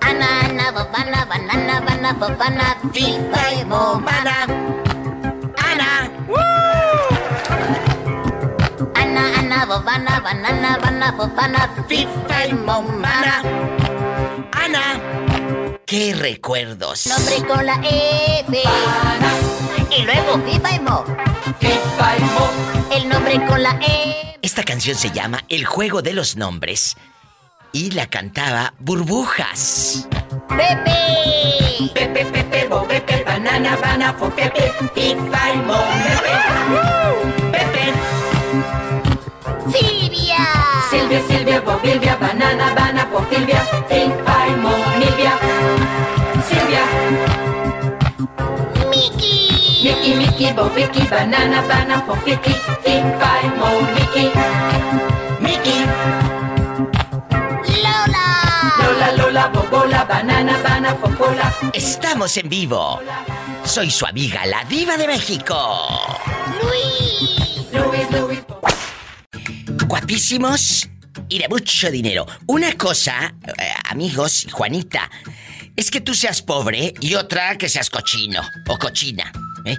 Ana, Ana, Bobana, Banana, Bana, Bobana, FIFA y Momana. Ana, Ana, Bobana, Banana, Bana, Bobana, FIFA y Momana. Ana. ¡Qué recuerdos! Nombre con la F. Y luego FIFA y Mo. FIFA y Mo. El nombre con la E. Esta canción se llama El juego de los nombres y la cantaba Burbujas. Pepe. Pepe, Pepe, Bo, Pepe, banana, banana, for Pepe, FIFA y Mo. Pepe. Silvia. Silvia, Silvia, Bobivia, banana, banana, Bofilvia, fin, faimo, Milvia. Silvia. Miki. Miki, Miki, Bobiki, banana, banana, Bofiki, fin, faimo, Miki. Miki. Lola. Lola, Lola, Bobola, banana, banana, Fofola. Estamos en vivo. Soy su amiga, la diva de México. Luis. Luis, Luis. Guapísimos y de mucho dinero. Una cosa, eh, amigos, Juanita, es que tú seas pobre y otra que seas cochino o cochina. ¿eh?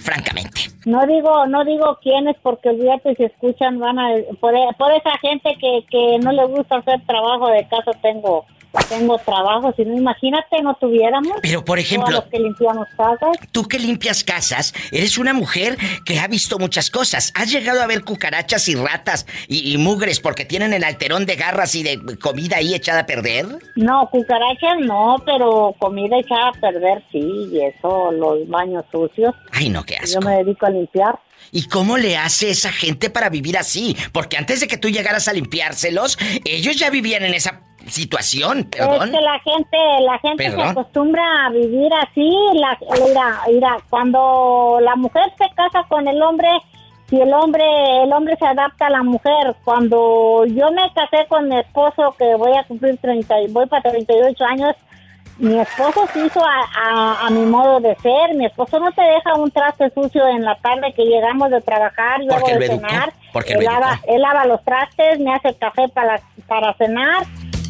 Francamente. No digo, no digo quiénes porque olvídate si escuchan van a por, por esa gente que, que no le gusta hacer trabajo de casa tengo tengo trabajo, si no imagínate no tuviéramos. Pero por ejemplo, los que limpiamos casas. Tú que limpias casas, eres una mujer que ha visto muchas cosas. ¿Has llegado a ver cucarachas y ratas y, y mugres porque tienen el alterón de garras y de comida ahí echada a perder? No, cucarachas no, pero comida echada a perder sí, y eso, los baños sucios. Ay, no, qué asco. Yo me dedico a limpiar. ¿Y cómo le hace esa gente para vivir así? Porque antes de que tú llegaras a limpiárselos, ellos ya vivían en esa situación, perdón. Es que la gente, la gente se acostumbra a vivir así. La, mira, mira, cuando la mujer se casa con el hombre, si el hombre, el hombre se adapta a la mujer. Cuando yo me casé con mi esposo, que voy a cumplir 30, y- voy para 38 años, mi esposo se hizo a, a- a mi modo de ser. Mi esposo no te deja un traste sucio en la tarde que llegamos de trabajar, yo hago de cenar. porque él, lava, él lava los trastes, me hace café para, para cenar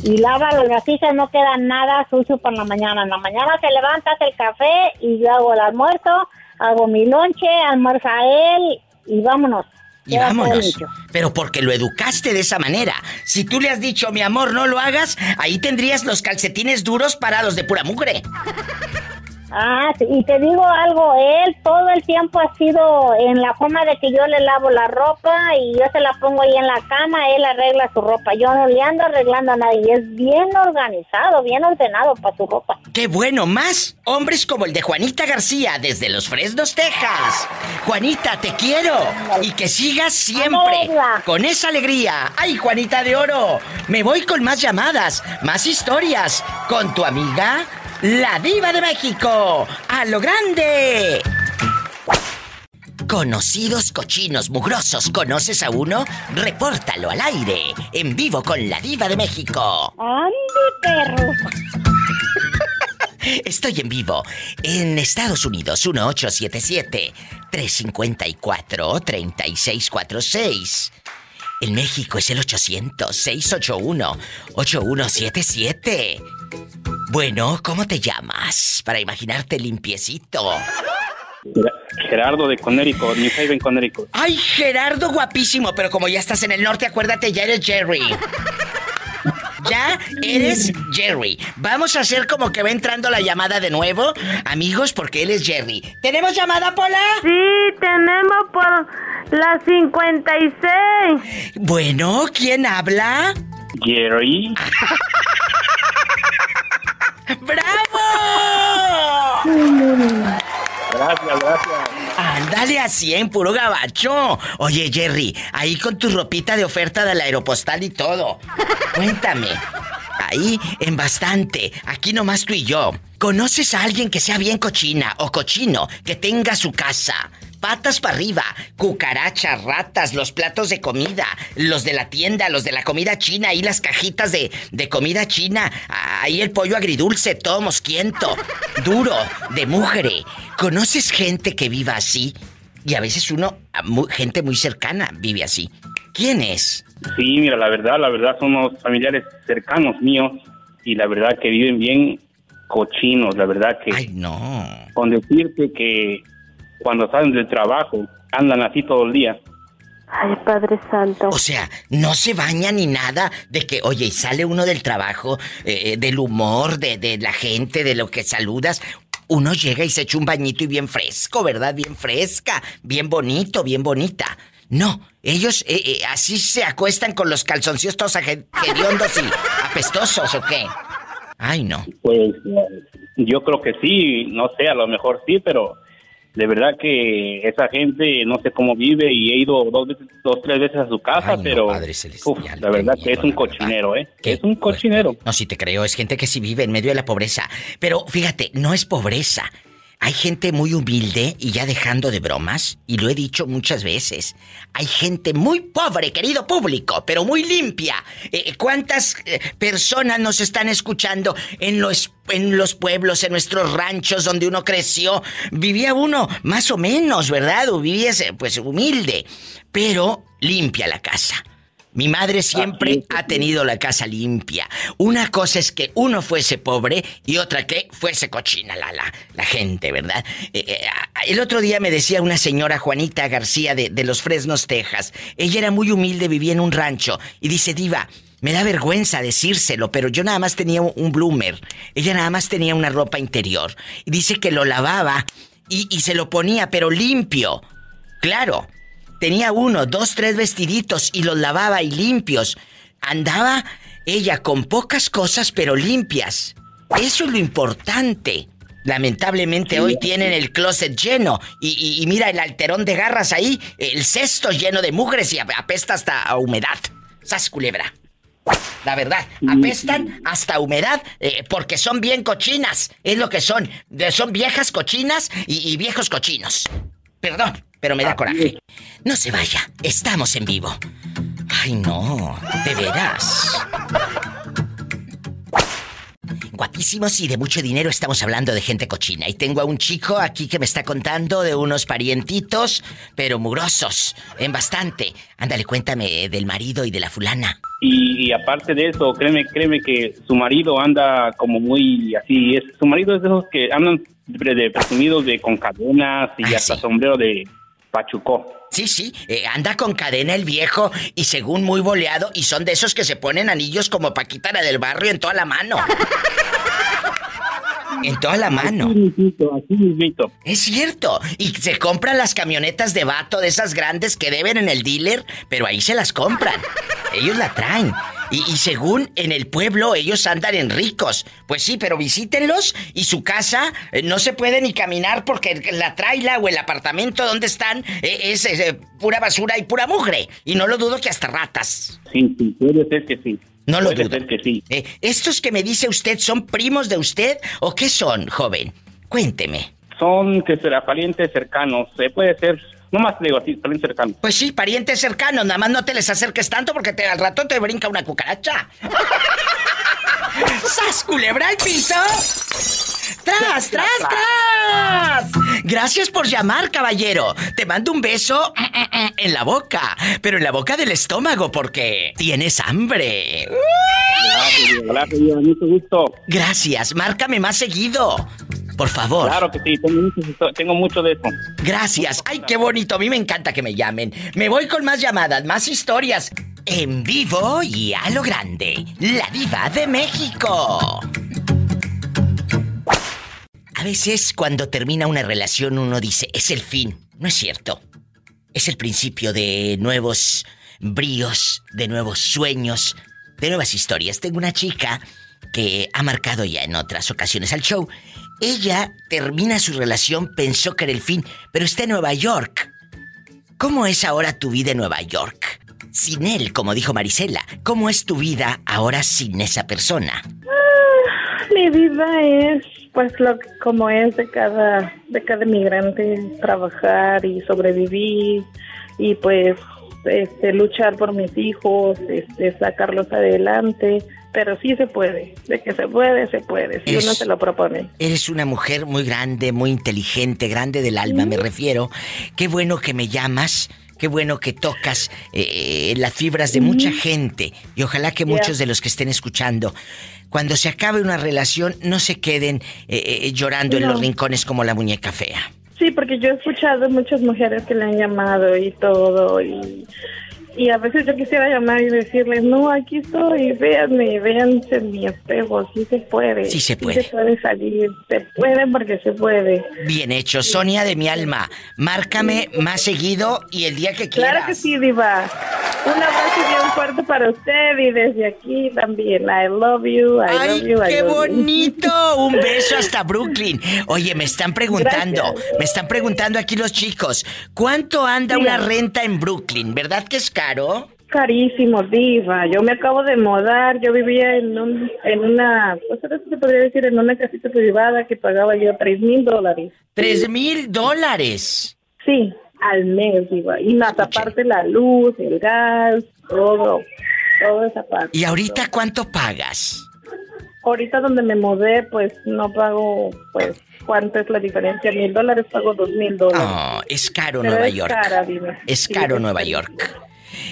y lava las vasijas, no queda nada sucio para la mañana. En la mañana se levanta, hace el café y yo hago el almuerzo, hago mi lonche, almuerza él y vámonos. Y vámonos. Pero porque lo educaste de esa manera. Si tú le has dicho, mi amor, no lo hagas, ahí tendrías los calcetines duros parados de pura mugre. Ah, sí, y te digo algo, él todo el tiempo ha sido en la forma de que yo le lavo la ropa y yo se la pongo ahí en la cama, él arregla su ropa. Yo no le ando arreglando a nadie, es bien organizado, bien ordenado para su ropa. ¡Qué bueno! Más hombres como el de Juanita García desde Los Fresnos, Texas. Juanita, te quiero. Y que sigas siempre con esa alegría. ¡Ay, Juanita de Oro! Me voy con más llamadas, más historias. Con tu amiga, la Diva de México. ¡A lo grande! Conocidos cochinos mugrosos, ¿conoces a uno? Repórtalo al aire, en vivo con la Diva de México. ¡Ande, perro! Estoy en vivo en Estados Unidos 1877-354-3646. En México es el 800-681-8177. Bueno, ¿cómo te llamas? Para imaginarte limpiecito. Gerardo de Connecticut, New Haven, Connecticut. ¡Ay, Gerardo guapísimo! Pero como ya estás en el norte, acuérdate, ya eres Jerry. Ya eres Jerry. Vamos a hacer como que va entrando la llamada de nuevo, amigos, porque él es Jerry. ¿Tenemos llamada, Pola? Sí, tenemos por la 56. Bueno, ¿quién habla? Jerry. ¡Bravo! Gracias, gracias. Ándale a 100, puro gabacho. Oye, Jerry, ahí con tu ropita de oferta del aeropostal y todo. Cuéntame. Ahí en bastante. Aquí nomás tú y yo. ¿Conoces a alguien que sea bien cochina o cochino, que tenga su casa? Patas para arriba, cucarachas, ratas, los platos de comida, los de la tienda, los de la comida china, ahí las cajitas de, de comida china, ahí el pollo agridulce, todo mosquiento, duro, de mugre. ¿Conoces gente que viva así? Y a veces uno, gente muy cercana, vive así. ¿Quién es? Sí, mira, la verdad, la verdad, somos familiares cercanos míos y la verdad que viven bien cochinos, la verdad que... Ay, no. Con decirte que cuando salen del trabajo andan así todo el día. Ay, Padre Santo. O sea, no se baña ni nada de que, oye, y sale uno del trabajo, eh, del humor, de, de la gente, de lo que saludas. Uno llega y se echa un bañito y bien fresco, ¿verdad? Bien fresca, bien bonito, bien bonita. No, ellos eh, eh, así se acuestan con los calzoncillos todos hediondos y apestosos, ¿o qué? Ay, no. Pues yo creo que sí, no sé, a lo mejor sí, pero de verdad que esa gente no sé cómo vive y he ido dos, veces, dos tres veces a su casa, Ay, no, pero Padre uf, la verdad que es un cochinero, ¿eh? Es un cochinero. No, sí te creo, es gente que sí vive en medio de la pobreza. Pero fíjate, no es pobreza. Hay gente muy humilde y ya dejando de bromas, y lo he dicho muchas veces, hay gente muy pobre, querido público, pero muy limpia. Eh, ¿Cuántas eh, personas nos están escuchando en los, en los pueblos, en nuestros ranchos donde uno creció? Vivía uno más o menos, ¿verdad? O pues humilde, pero limpia la casa. Mi madre siempre ha tenido la casa limpia. Una cosa es que uno fuese pobre y otra que fuese cochina la, la, la gente, ¿verdad? Eh, eh, el otro día me decía una señora Juanita García de, de Los Fresnos, Texas. Ella era muy humilde, vivía en un rancho. Y dice, Diva, me da vergüenza decírselo, pero yo nada más tenía un bloomer. Ella nada más tenía una ropa interior. Y dice que lo lavaba y, y se lo ponía, pero limpio. Claro, tenía uno, dos, tres vestiditos y los lavaba y limpios. Andaba ella con pocas cosas pero limpias. Eso es lo importante. Lamentablemente hoy tienen el closet lleno y, y mira el alterón de garras ahí, el cesto lleno de mugres y apesta hasta a humedad. Sas culebra. La verdad, apestan hasta humedad eh, porque son bien cochinas. Es lo que son. Son viejas cochinas y, y viejos cochinos. Perdón, pero me da coraje. No se vaya, estamos en vivo. Ay, no, de veras. Guapísimos y de mucho dinero estamos hablando de gente cochina. Y tengo a un chico aquí que me está contando de unos parientitos, pero mugrosos, en bastante. Ándale, cuéntame del marido y de la fulana. Y, y aparte de eso, créeme, créeme que su marido anda como muy así. Es, su marido es de esos que andan de, de presumidos de con cadenas y hasta sombrero de pachucó. Sí, sí, eh, anda con cadena el viejo y según muy boleado y son de esos que se ponen anillos como Paquita la del barrio en toda la mano. En toda la mano. Es cierto. Y se compran las camionetas de vato de esas grandes que deben en el dealer, pero ahí se las compran. Ellos la traen. Y, y según en el pueblo ellos andan en ricos. Pues sí, pero visítenlos y su casa eh, no se puede ni caminar porque la traila o el apartamento donde están eh, es, eh, pura basura y pura mugre. Y no lo dudo que hasta ratas. Sí, sí, puede ser que sí. No lo puede dudo. ser que sí. Eh, ¿Estos que me dice usted son primos de usted o qué son, joven? Cuénteme. Son que será parientes cercanos. Se puede ser, no más digo así, parientes cercanos. Pues sí, parientes cercanos, nada más no te les acerques tanto porque te, al rato te brinca una cucaracha. ¡Sas, culebra al piso! ¡Tras, tras, tras! Gracias por llamar, caballero. Te mando un beso en la boca, pero en la boca del estómago porque tienes hambre. Hola, señor, mucho gusto. Gracias, márcame más seguido. Por favor. Claro que sí, tengo mucho, tengo mucho de eso. Gracias. Ay, qué bonito. A mí me encanta que me llamen. Me voy con más llamadas, más historias. En vivo y a lo grande. La diva de México. A veces cuando termina una relación uno dice, es el fin. No es cierto. Es el principio de nuevos bríos, de nuevos sueños, de nuevas historias. Tengo una chica que ha marcado ya en otras ocasiones al show. Ella termina su relación, pensó que era el fin, pero está en Nueva York. ¿Cómo es ahora tu vida en Nueva York? Sin él, como dijo Marisela. ¿Cómo es tu vida ahora sin esa persona? Mi vida es pues lo que- como es de cada de cada inmigrante trabajar y sobrevivir y pues este luchar por mis hijos, este sacarlos adelante, pero sí se puede, de que se puede, se puede, si uno se lo propone. Eres una mujer muy grande, muy inteligente, grande del alma, me refiero. Qué bueno que me llamas. Qué bueno que tocas eh, las fibras de mucha gente. Y ojalá que muchos de los que estén escuchando, cuando se acabe una relación, no se queden eh, eh, llorando en los rincones como la muñeca fea. Sí, porque yo he escuchado muchas mujeres que le han llamado y todo y y a veces yo quisiera llamar y decirles, no, aquí estoy, véanme, véanse en mi espejo, sí se puede. Sí se puede. se puede salir, se puede porque se puede. Bien hecho, Sonia de mi alma. Márcame más seguido y el día que quieras. Claro que sí, Diva. Un abrazo bien fuerte para usted y desde aquí también. I love you, I ¡Ay, love you, I qué love you. bonito! Un beso hasta Brooklyn. Oye, me están preguntando, Gracias. me están preguntando aquí los chicos, ¿cuánto anda una renta en Brooklyn? ¿Verdad que es caro? Carísimo, diva. Yo me acabo de mudar, yo vivía en, un, en una, pues ahora se podría decir, en una casita privada que pagaba yo tres mil dólares. ¡Tres mil dólares! Sí, al mes, diva. Y más aparte la luz, el gas, todo, toda esa parte. ¿Y ahorita cuánto pagas? Ahorita donde me mudé, pues no pago, pues, ¿cuánto es la diferencia? Mil dólares, pago dos mil dólares. Oh, es caro Pero Nueva es York. cara, diva. Es caro Nueva. York.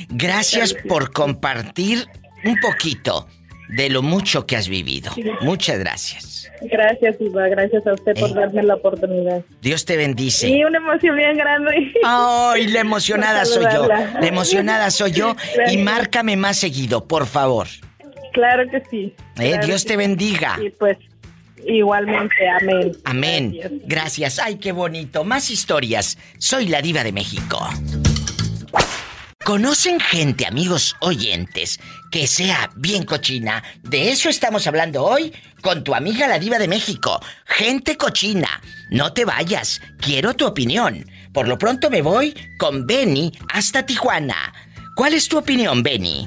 Gracias por compartir un poquito de lo mucho que has vivido. Sí. Muchas gracias. Gracias, Diva, gracias a usted por Eh. darme la oportunidad. Dios te bendice. Y una emoción bien grande. Ay, la emocionada soy yo. La emocionada soy yo. Y márcame más seguido, por favor. Claro que sí. Eh, Claro Dios que te sí. bendiga. Y pues, igualmente, amén. Amén. Gracias. Ay, qué bonito. Más historias. Soy la diva de México. ¿Conocen gente, amigos oyentes, que sea bien cochina? De eso estamos hablando hoy con tu amiga la diva de México. Gente cochina. No te vayas. Quiero tu opinión. Por lo pronto me voy con Benny hasta Tijuana. ¿Cuál es tu opinión, Benny?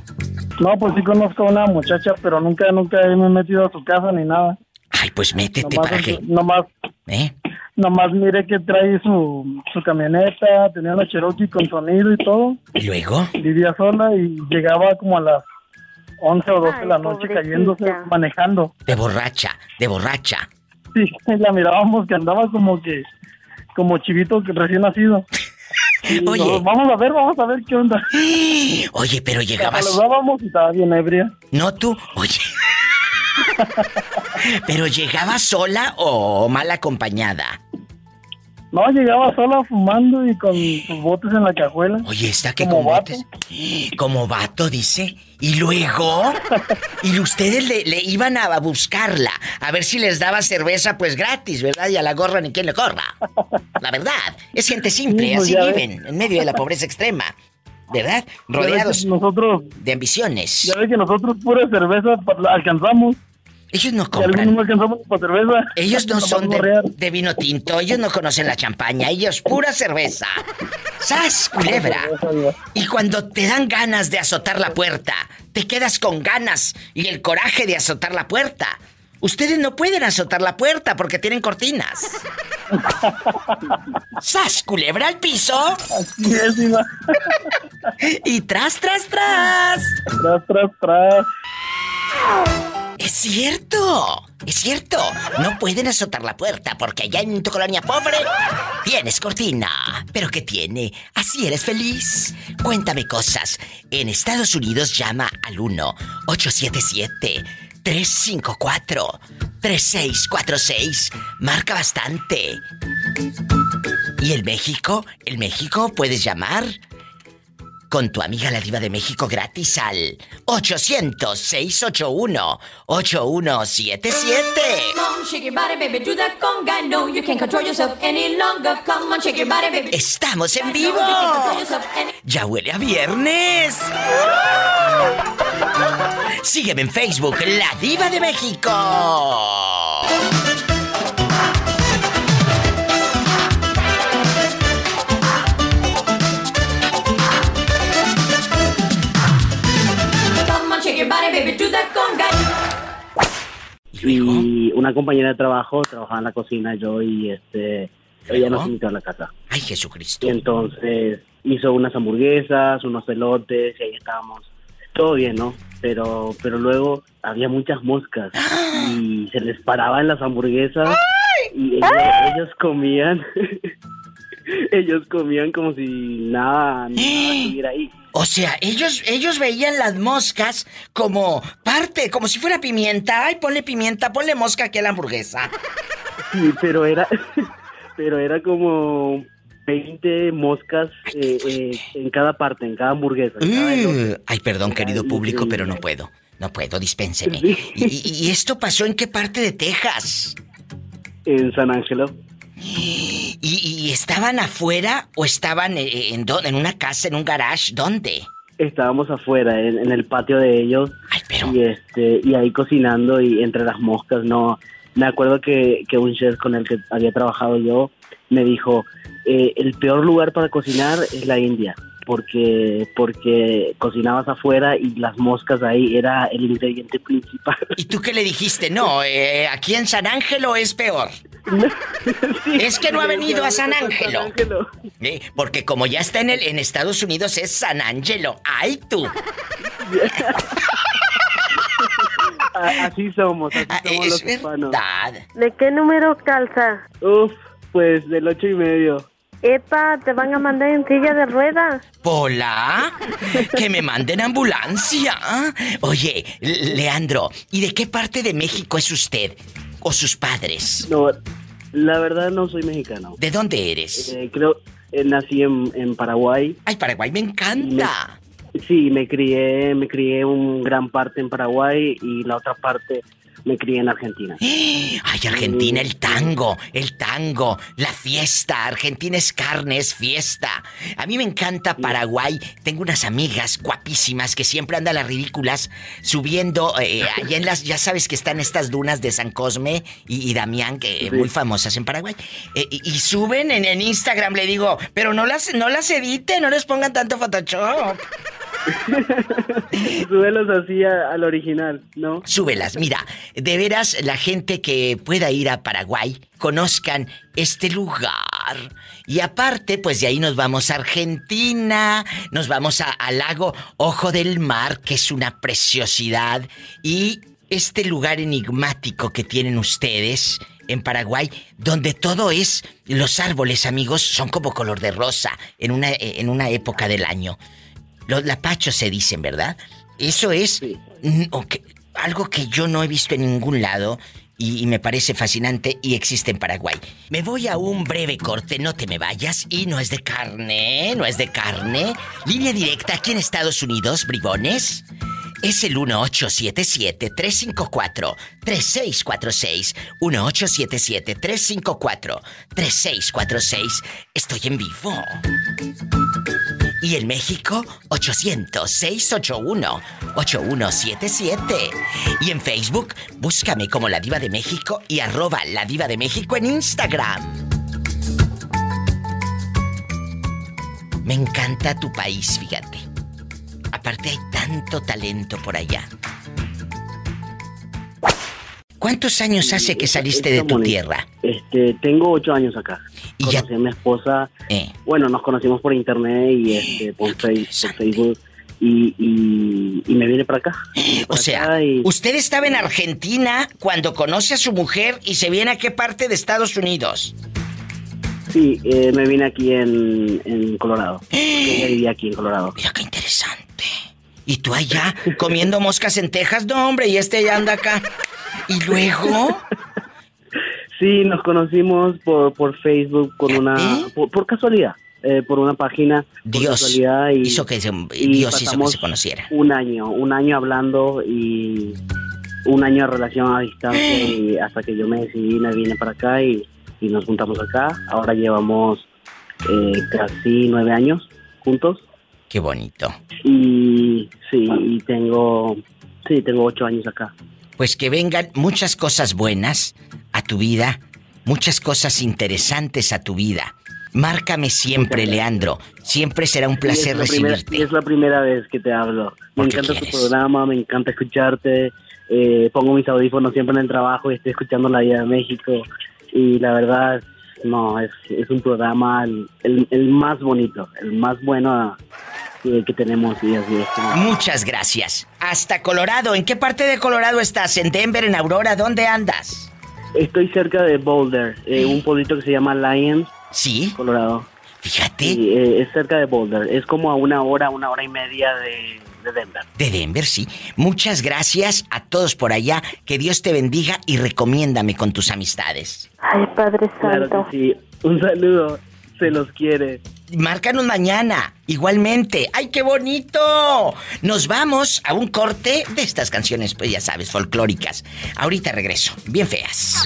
No, pues sí conozco a una muchacha, pero nunca, nunca me he metido a su casa ni nada. Ay, pues métete Nomás, para que... nomás, ¿Eh? Nomás miré que trae su, su camioneta, tenía una Cherokee con sonido y todo. ¿Y luego? Vivía sola y llegaba como a las 11 o 12 de la noche cayéndose, manejando. De borracha, de borracha. Sí, la mirábamos que andaba como que, como chivito que recién nacido. Y Oye. no, vamos a ver, vamos a ver qué onda. Oye, pero llegabas... Saludábamos y estaba bien ebria. No tú, oye. Pero llegaba sola o mal acompañada. No, llegaba sola fumando y con sus botes en la cajuela. Oye, está que Como con vato. botes. Como vato, dice. Y luego. Y ustedes le, le iban a buscarla. A ver si les daba cerveza, pues gratis, ¿verdad? Y a la gorra ni quien le corra. La verdad. Es gente simple, Sí, pues así ves. viven, en medio de la pobreza extrema. ¿Verdad? Rodeados Nosotros, de ambiciones. ya ves que nosotros pura cerveza alcanzamos. Ellos no compran. cerveza. Ellos no son de, vino tinto, ellos no conocen la champaña, ellos pura cerveza. ¡Sas, culebra! Y cuando te dan ganas de azotar la puerta, te quedas con ganas y el coraje de azotar la puerta. Ustedes no pueden azotar la puerta porque tienen cortinas. ¡Sas, culebra al piso! Así es, Iba. Y tras, tras, tras. Tras, tras, tras. Es cierto, es cierto. No pueden azotar la puerta porque allá en tu colonia pobre tienes cortina. ¿Pero qué tiene? Así eres feliz. Cuéntame cosas. En Estados Unidos llama al 1-877-354-3646. Marca bastante. ¿Y el México? ¿El México puedes llamar? Con tu amiga la diva de México gratis al 800-681-8177. Come on, shake your body, baby, do that conga. No, you can't control yourself any longer. Come on, shake your body, baby. Estamos en vivo. Ya huele a viernes. Sígueme en Facebook, La Diva de México. Y una compañera de trabajo trabajaba en la cocina yo y este ella nos invitó a la casa. Ay, Jesucristo. Y entonces hizo unas hamburguesas, unos elotes y ahí estábamos. Todo bien, ¿no? Pero pero luego había muchas moscas y se les paraba en las hamburguesas y ellos, ellos comían ellos comían como si nada, nada estuviera ahí. O sea, ellos, ellos veían las moscas como parte, como si fuera pimienta. Ay, ponle pimienta, ponle mosca aquí a la hamburguesa. Sí, pero era, pero era como 20 moscas eh, eh, en cada parte, en cada hamburguesa. en cada elote. Uh, ay, perdón, querido público, pero no puedo. No puedo, dispénseme. ¿Y, y- y esto pasó en qué parte de Texas? En San Ángelo. ¿Y, y estaban afuera o estaban eh, en, dónde? en una casa, en un garage? ¿Dónde? Estábamos afuera, en, en el patio de ellos. Y, este, y ahí cocinando y entre las moscas, no. Me acuerdo que, que un chef con el que había trabajado yo me dijo, eh, el peor lugar para cocinar es la India. porque porque cocinabas afuera y las moscas ahí era el ingrediente principal. ¿Y tú qué le dijiste? No, eh, aquí en San Ángelo es peor. Es que no ha venido a San Ángelo. Eh, porque como ya está en el en Estados Unidos es San Ángelo. ¡Ay tú! Así somos, así Ah, somos los hispanos. ¿De qué número calza? Uf, pues del ocho y medio. Epa, te van a mandar en silla de ruedas. ¿Pola? Que me manden ambulancia. Oye, Le- Leandro, ¿y de qué parte de México es usted? ¿O sus padres? No, la verdad no soy mexicano. ¿De dónde eres? Eh, creo, eh, nací en, en Paraguay. Ay, Paraguay me encanta. sí, me crié, me crié un gran parte en Paraguay y la otra parte me crié en Argentina. Ay, Argentina, el tango, el tango, la fiesta. Argentina es carne, es fiesta. A mí me encanta Paraguay. Tengo unas amigas guapísimas que siempre andan las ridículas subiendo eh, allá en las, ya sabes que están estas dunas de San Cosme y, y Damián, que eh, muy famosas en Paraguay. Eh, y, y suben en, en Instagram, le digo, pero no las, no las editen, no les pongan tanto Photoshop. Súbelos así al original, ¿no? Súbelas, mira, de veras la gente que pueda ir a Paraguay conozcan este lugar. Y aparte, pues de ahí nos vamos a Argentina, nos vamos al lago Ojo del Mar, que es una preciosidad, y este lugar enigmático que tienen ustedes en Paraguay, donde todo es, los árboles, amigos, son como color de rosa en una, en una época del año. Los lapachos se dicen, ¿verdad? Eso es algo que yo no he visto en ningún lado y, y me parece fascinante y existe en Paraguay. Me voy a un breve corte, no te me vayas y no es de carne, no es de carne. Línea directa aquí en Estados Unidos, bribones. Es el 1877-354-3646. 1877-354-3646. Estoy en vivo. Y en México, 800-681-8177. Y en Facebook, búscame como La Diva de México y arroba La Diva de México en Instagram. Me encanta tu país, fíjate. Aparte hay tanto talento por allá. ¿Cuántos años hace que saliste de tu tierra? Este, tengo ocho años acá. Y Conocí a mi esposa. Eh. Bueno, nos conocimos por internet y este, por, por Facebook. Y, y, y me vine para acá. O sea, usted estaba en Argentina cuando conoce a su mujer y se viene a qué parte de Estados Unidos. Sí, eh, me vine aquí en, en Colorado. Ella vivía aquí en Colorado. Mira qué interesante. ¿Y tú allá comiendo moscas en Texas? No, hombre, y este ya anda acá. ¿Y luego? Sí, nos conocimos por, por Facebook con una por, por casualidad, eh, por una página. por Dios casualidad y, hizo que se, y Dios hizo que se conociera. Un año, un año hablando y un año de relación a distancia y hasta que yo me decidí me vine para acá y, y nos juntamos acá. Ahora llevamos eh, casi nueve años juntos Qué bonito. y sí, y tengo sí tengo ocho años acá. Pues que vengan muchas cosas buenas a tu vida, muchas cosas interesantes a tu vida. Márcame siempre, Leandro. Siempre será un placer es primera- recibirte. y es la primera vez que te hablo. Me encanta quieres. tu programa, me encanta escucharte. eh, pongo mis audífonos siempre en el trabajo y estoy escuchando La Vida de México. Y la verdad, no, es, es un programa el, el- el más bonito, el más bueno que, que tenemos día a día. Muchas gracias. Hasta Colorado. ¿En qué parte de Colorado estás? ¿En Denver, en Aurora? ¿Dónde andas? Estoy cerca de Boulder, eh, un pueblito que se llama Lions. Sí. Colorado. Fíjate. es cerca de Boulder. Es como a una hora, una hora y media de, de Denver. De Denver, sí. Muchas gracias a todos por allá. Que Dios te bendiga y recomiéndame con tus amistades. Ay, Padre Claro Santo. que sí. Un saludo. Se los quiere. Márcanos mañana, igualmente. ¡Ay, qué bonito! Nos vamos a un corte de estas canciones, pues ya sabes, folclóricas. Ahorita regreso, bien feas.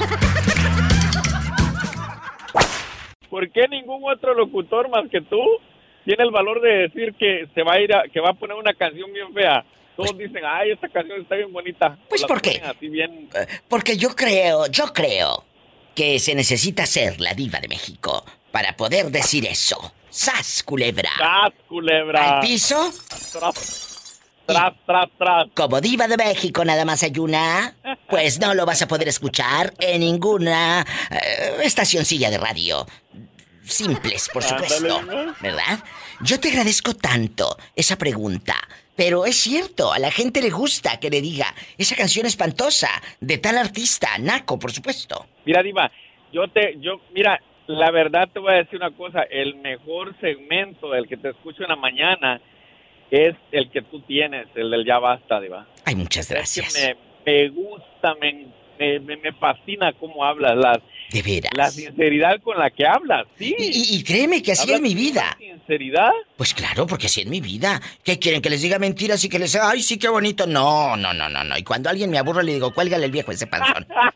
¿Por qué ningún otro locutor más que tú tiene el valor de decir que se va a ir a, que va a poner una canción bien fea? Todos dicen, ay, esta canción está bien bonita. Pues, ¿por qué? Así bien. Porque yo creo, yo creo que se necesita ser la diva de México para poder decir eso. ¡Sas, culebra! ¡Sas, culebra! ¿Al piso? Tras, tras, tras, tras. Como diva de México nada más hay una, pues no lo vas a poder escuchar en ninguna eh, estacioncilla de radio. Simples, por supuesto. ¿Verdad? Yo te agradezco tanto esa pregunta. Pero es cierto, a la gente le gusta que le diga esa canción espantosa de tal artista, Naco, por supuesto. Mira, Diva, yo te, yo, mira, la verdad te voy a decir una cosa, el mejor segmento, el que te escucho en la mañana, es el que tú tienes, el del ya basta, Diva. Ay, muchas gracias. Es que me, me gusta, me, me, me- fascina cómo hablas, la, De veras. la sinceridad con la que hablas, sí. Y, y créeme que así Hablas es mi vida. una sinceridad. Pues claro, porque así es mi vida. ¿Qué quieren? ¿Que les diga mentiras y que les ay, sí, qué bonito? No, no, no, no, no. Y cuando alguien me aburre le digo, cuélgale el viejo ese panzón. A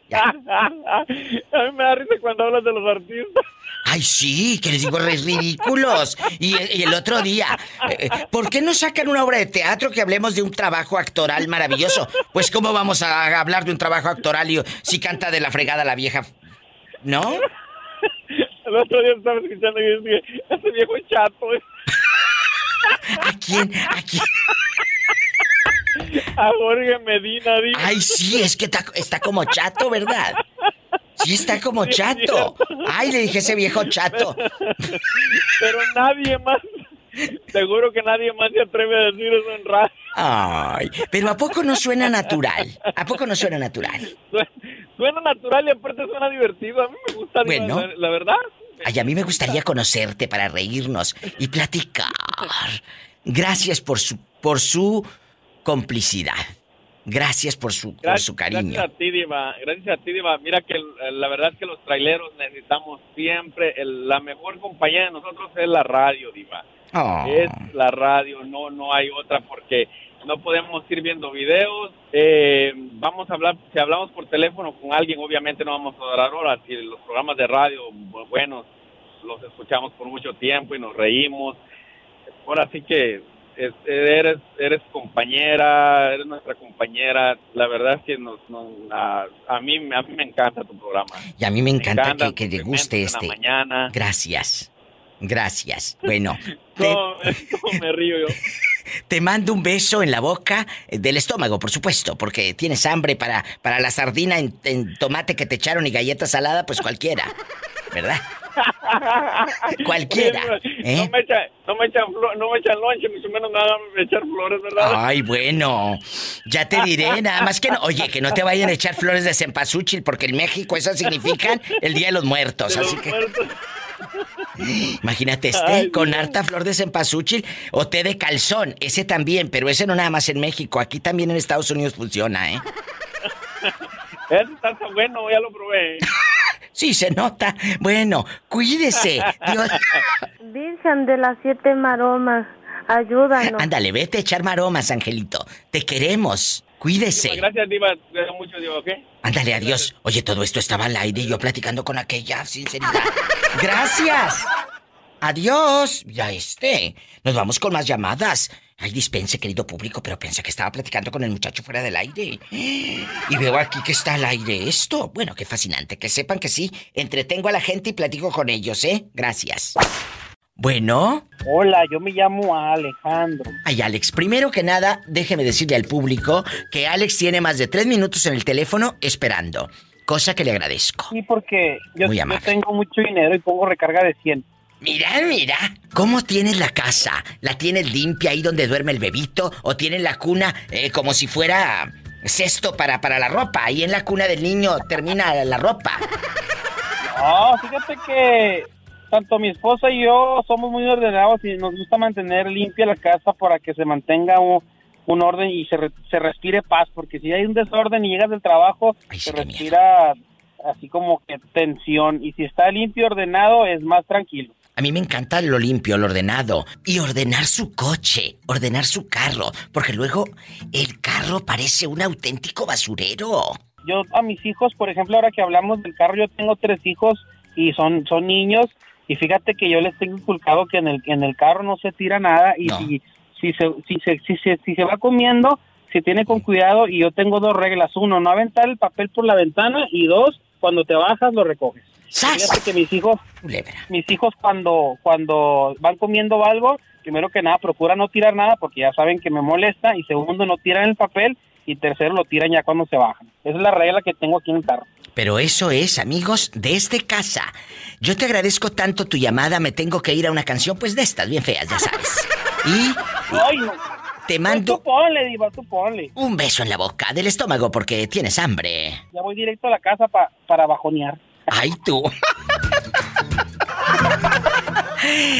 mí me da risa cuando hablas de los artistas. Ay, sí, que les digo re ridículos. Y, y el otro día, eh, ¿por qué no sacan una obra de teatro que hablemos de un trabajo actoral maravilloso? Pues, ¿cómo vamos a hablar de un trabajo actoral y, si canta de la fregada la vieja? ¿No? El otro día estaba escuchando y dije, ese viejo chato. ¿eh? ¿A quién? ¿A quién? A Jorge Medina, digo. Ay, sí, es que está, está como chato, ¿verdad? Sí, está como chato. Ay, le dije ese viejo chato. Pero nadie más, seguro que nadie más se atreve a decir eso en radio. Ay, pero ¿a poco no suena natural? ¿A poco no suena natural? Suena natural y aparte suena divertido. A mí me gusta, Bueno. la, la verdad. Ay, a mí me gustaría conocerte para reírnos y platicar. Gracias por su, por su complicidad. Gracias por su, por su cariño. Gracias a ti, Diva. Gracias a ti, Diva. Mira que el- la verdad es que los traileros necesitamos siempre, el- la mejor compañía de nosotros es la radio, Diva. Oh. Es la radio, no no hay otra porque no podemos ir viendo videos. eh, vamos a hablar, si hablamos por teléfono con alguien, obviamente no vamos a durar horas. Y los programas de radio, bu- buenos, los escuchamos por mucho tiempo y nos reímos. Ahora sí que es- eres eres compañera, eres nuestra compañera. La verdad es que nos, nos- a, a mí a mí me encanta tu programa. Y a mí me encanta, encanta que, te guste este. mañana. Gracias. Gracias. Bueno, te, ¿Cómo, cómo me río yo? te mando un beso en la boca eh, del estómago, por supuesto, porque tienes hambre para, para la sardina en, en tomate que te echaron y galleta salada, pues cualquiera. ¿Verdad? Cualquiera, ¿eh? No me echan, no me echan, no me echan lonche, mucho menos nada me echar flores, ¿verdad? Ay, bueno, ya te diré, nada más que no. Oye, que no te vayan a echar flores de cempasúchil, porque en México esas significan el Día de los Muertos. De los así que muertos. imagínate este Ay, con Dios. harta flor de cempasúchil o té de calzón. Ese también, pero ese no nada más en México. Aquí también en Estados Unidos funciona, ¿eh? Ese está tan bueno, ya lo probé. Sí, se nota. Bueno, cuídese. Dios. Virgen de las siete maromas, ayúdanos. Ándale, vete a echar maromas, Angelito. Te queremos. Cuídese. Gracias, Diva. Gracias mucho, Diva, ¿ok? Ándale, adiós. Oye, todo esto estaba al aire y yo platicando con aquella sinceridad. Gracias. Adiós. Ya este. Nos vamos con más llamadas. Ay, dispense, querido público, pero pensé que estaba platicando con el muchacho fuera del aire. Y veo aquí que está al aire esto. Bueno, qué fascinante. Que sepan que sí, entretengo a la gente y platico con ellos, ¿eh? Gracias. Bueno. Hola, yo me llamo Alejandro. Ay, Alex, primero que nada, déjeme decirle al público que Alex tiene más de tres minutos en el teléfono esperando. Cosa que le agradezco. Sí, porque yo, Muy yo amable. tengo mucho dinero y pongo recarga de 100. Mira, mira. ¿Cómo tienes la casa? ¿La tienes limpia ahí donde duerme el bebito? ¿O tienes la cuna eh, como si fuera cesto para, para la ropa? Ahí en la cuna del niño termina la ropa. No, fíjate que tanto mi esposa y yo somos muy ordenados y nos gusta mantener limpia la casa para que se mantenga un, un orden y se, re- se respire paz, porque si hay un desorden y llegas del trabajo, se respira así como que tensión y si está limpio y ordenado es más tranquilo. A mí me encanta lo limpio, lo ordenado. Y ordenar su coche, ordenar su carro. Porque luego el carro parece un auténtico basurero. Yo a mis hijos, por ejemplo, ahora que hablamos del carro, yo tengo tres hijos y son, son niños y fíjate que yo les tengo inculcado que en el, en el carro no se tira nada y si, si, se, si, se, si, se, si se va comiendo, se tiene con cuidado y yo tengo dos reglas. Uno, no aventar el papel por la ventana y dos, cuando te bajas lo recoges. Fíjate que mis hijos, mis hijos cuando, cuando van comiendo algo, primero que nada procura no tirar nada porque ya saben que me molesta y segundo no tiran el papel y tercero lo tiran ya cuando se bajan. Esa es la regla que tengo aquí en el carro. Pero eso es, amigos, desde casa. Yo te agradezco tanto tu llamada, me tengo que ir a una canción, pues de estas, bien feas, ya sabes. Y Ay, no. te mando Tú ponle, Diva, tú ponle. un beso en la boca del estómago porque tienes hambre. Ya voy directo a la casa pa- para bajonear. Ay, tú.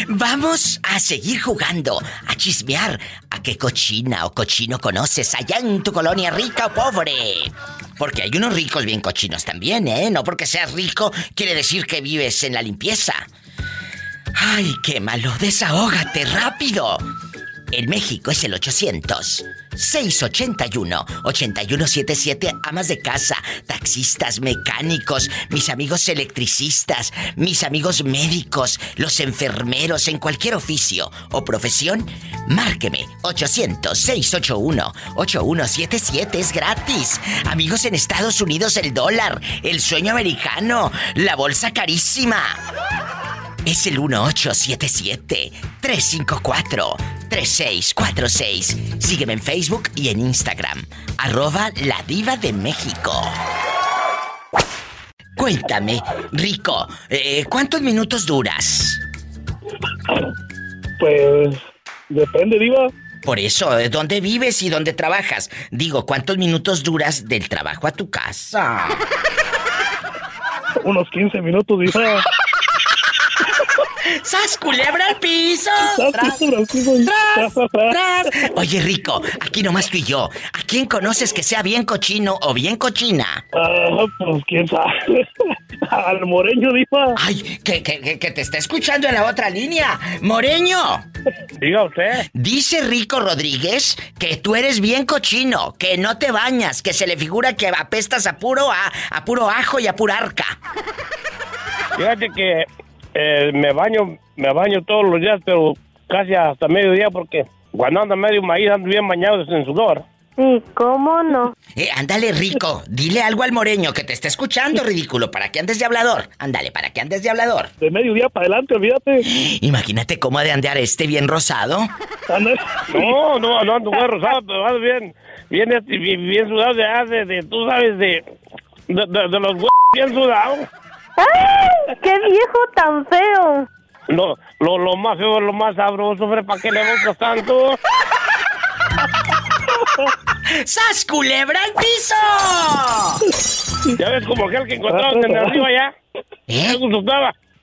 Vamos a seguir jugando, a chismear. ¿A qué cochina o cochino conoces allá en tu colonia rica o pobre? Porque hay unos ricos bien cochinos también, ¿eh? No porque seas rico quiere decir que vives en la limpieza. Ay, qué malo, desahógate rápido. En México es el 800 681 8177 amas de casa, taxistas, mecánicos, mis amigos electricistas, mis amigos médicos, los enfermeros en cualquier oficio o profesión, márqueme 800 681 8177 es gratis. Amigos en Estados Unidos el dólar, el sueño americano, la bolsa carísima. Es el 1877-354-3646. Sígueme en Facebook y en Instagram. Arroba La Diva de México. Cuéntame, Rico, eh, ¿cuántos minutos duras? Pues depende, Diva. Por eso, ¿eh, ¿dónde vives y dónde trabajas? Digo, ¿cuántos minutos duras del trabajo a tu casa? Unos 15 minutos, Diva. ¡Sas culebra al piso! ¡Sas ¡Tras, tras, ¡Tras! Oye, Rico, aquí nomás tú y yo. ¿A quién conoces que sea bien cochino o bien cochina? Ah, pues quién sabe. Al moreño, Diva. Ay, que, que, que, que te está escuchando en la otra línea. Moreño. Diga usted. Dice Rico Rodríguez que tú eres bien cochino, que no te bañas, que se le figura que apestas a puro, a, a puro ajo y a pura arca. Fíjate que eh, me baño, me baño todos los días, pero casi hasta mediodía porque cuando ando medio maíz ando bien bañado en sudor. Sí, ¿cómo no? Eh, ándale, Rico, dile algo al moreño que te está escuchando, ridículo, para que andes de hablador. Ándale, para que andes de hablador. De mediodía para adelante, olvídate. Imagínate cómo ha de andear este bien rosado. No, no, no ando muy rosado, pero ando bien, bien, este, bien, bien sudado de, de, de, tú sabes, de, de, de- de los huevos bien sudados. ¡Ay! ¡Qué viejo tan feo! No, lo, lo más feo, lo más sabroso, ¿para qué le buscas tanto? ¡Sas culebra al piso! Ya ves como aquel que encontraron en arriba ya. ¿Eh?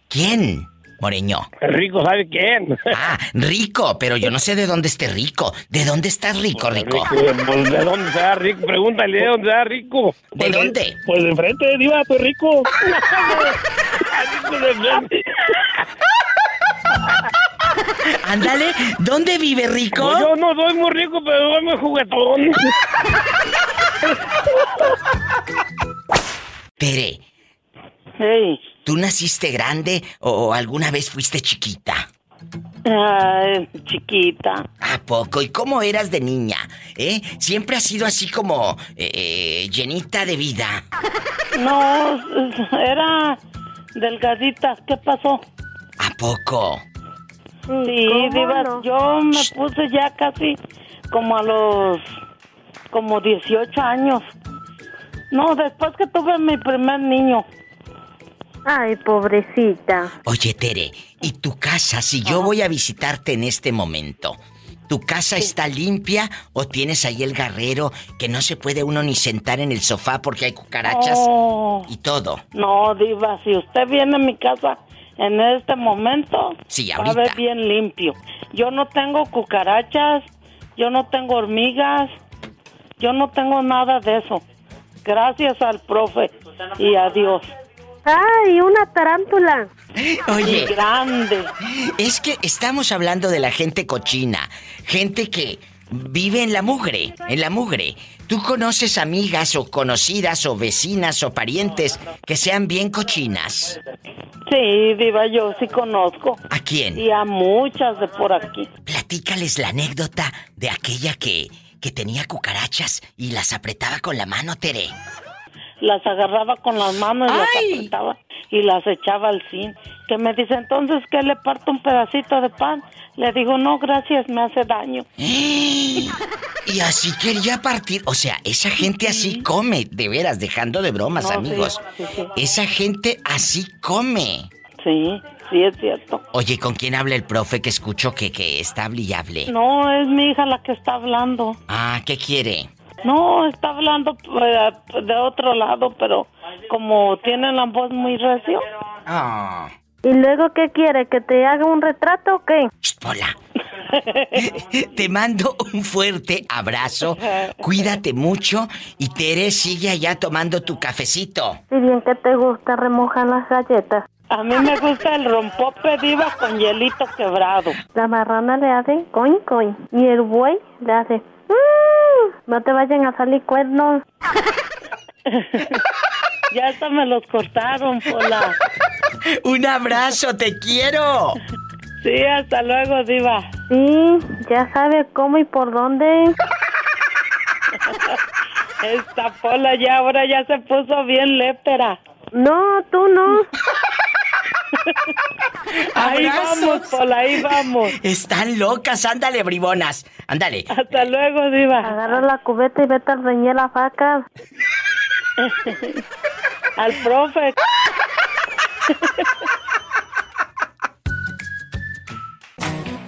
¿Quién? Moreño. Rico, ¿sabe quién? Ah, rico, pero yo no sé de dónde esté rico. ¿De dónde estás rico, rico? Pues, ¿de dónde se da rico? Pregúntale, ¿de dónde se da rico? ¿De dónde? Pues de enfrente, diva, pues rico. Rico de enfrente. Ándale, ¿dónde vive rico? Pues yo no soy muy rico, pero soy muy juguetón. Tere. ¿Tú naciste grande o alguna vez fuiste chiquita? Ay, chiquita. ¿A poco? ¿Y cómo eras de niña? ¿Eh? Siempre has sido así como eh, llenita de vida. No, era delgadita. ¿Qué pasó? ¿A poco? Sí, ¿cómo Diva, no? yo me puse ya casi como a los como 18 años. No, después que tuve mi primer niño. Ay, pobrecita. Oye, Tere, ¿y tu casa, si yo voy a visitarte en este momento, ¿tu casa está limpia o tienes ahí el garrero que no se puede uno ni sentar en el sofá porque hay cucarachas Oh, y todo? no, Diva, si usted viene a mi casa en este momento, Sí, va a ver bien limpio. Yo no tengo cucarachas, yo no tengo hormigas, yo no tengo nada de eso. Gracias al profe y a Dios. ¡Ay, una tarántula! Oye, grande. Es que estamos hablando de la gente cochina, gente que vive en la mugre, en la mugre. ¿Tú conoces amigas o conocidas o vecinas o parientes que sean bien cochinas? Sí, Diva, yo sí conozco. ¿A quién? Y a muchas de por aquí. Platícales la anécdota de aquella que, que tenía cucarachas y las apretaba con la mano, Tere. Las agarraba con las manos y las apretaba y las echaba al zinc. Que me dice, entonces, ¿qué le parto un pedacito de pan? Le digo, no, gracias, me hace daño. Y así quería partir. O sea, esa gente así come, de veras, dejando de bromas, No, sí, amigos. sí, sí. Esa gente así come. Sí, sí, es cierto. Oye, ¿con quién habla el profe que escucho que, que está hable y hable? No, es mi hija la que está hablando. Ah, ¿qué quiere? No, está hablando eh, de otro lado, pero como tiene la voz muy recio. Ah. ¿Y luego qué quiere? ¿Que te haga un retrato o qué? Hola. Te mando un fuerte abrazo. Cuídate mucho y Tere sigue allá tomando tu cafecito. Si bien que te gusta remojar las galletas. A mí me gusta el rompope diva con hielito quebrado. La marrana le hace coin coin y el buey le hace. No te vayan a salir cuernos. Ya hasta me los cortaron, Pola. Un abrazo, te quiero. Sí, hasta luego, diva. Sí, ya sabe cómo y por dónde. Esta Pola ya ahora ya se puso bien lépera. No, tú no. Ahí vamos, Pola, ahí vamos. Están locas, ándale, bribonas. Ándale. Hasta luego, diva. Agarra la cubeta y vete a reñir las vacas. Al profe.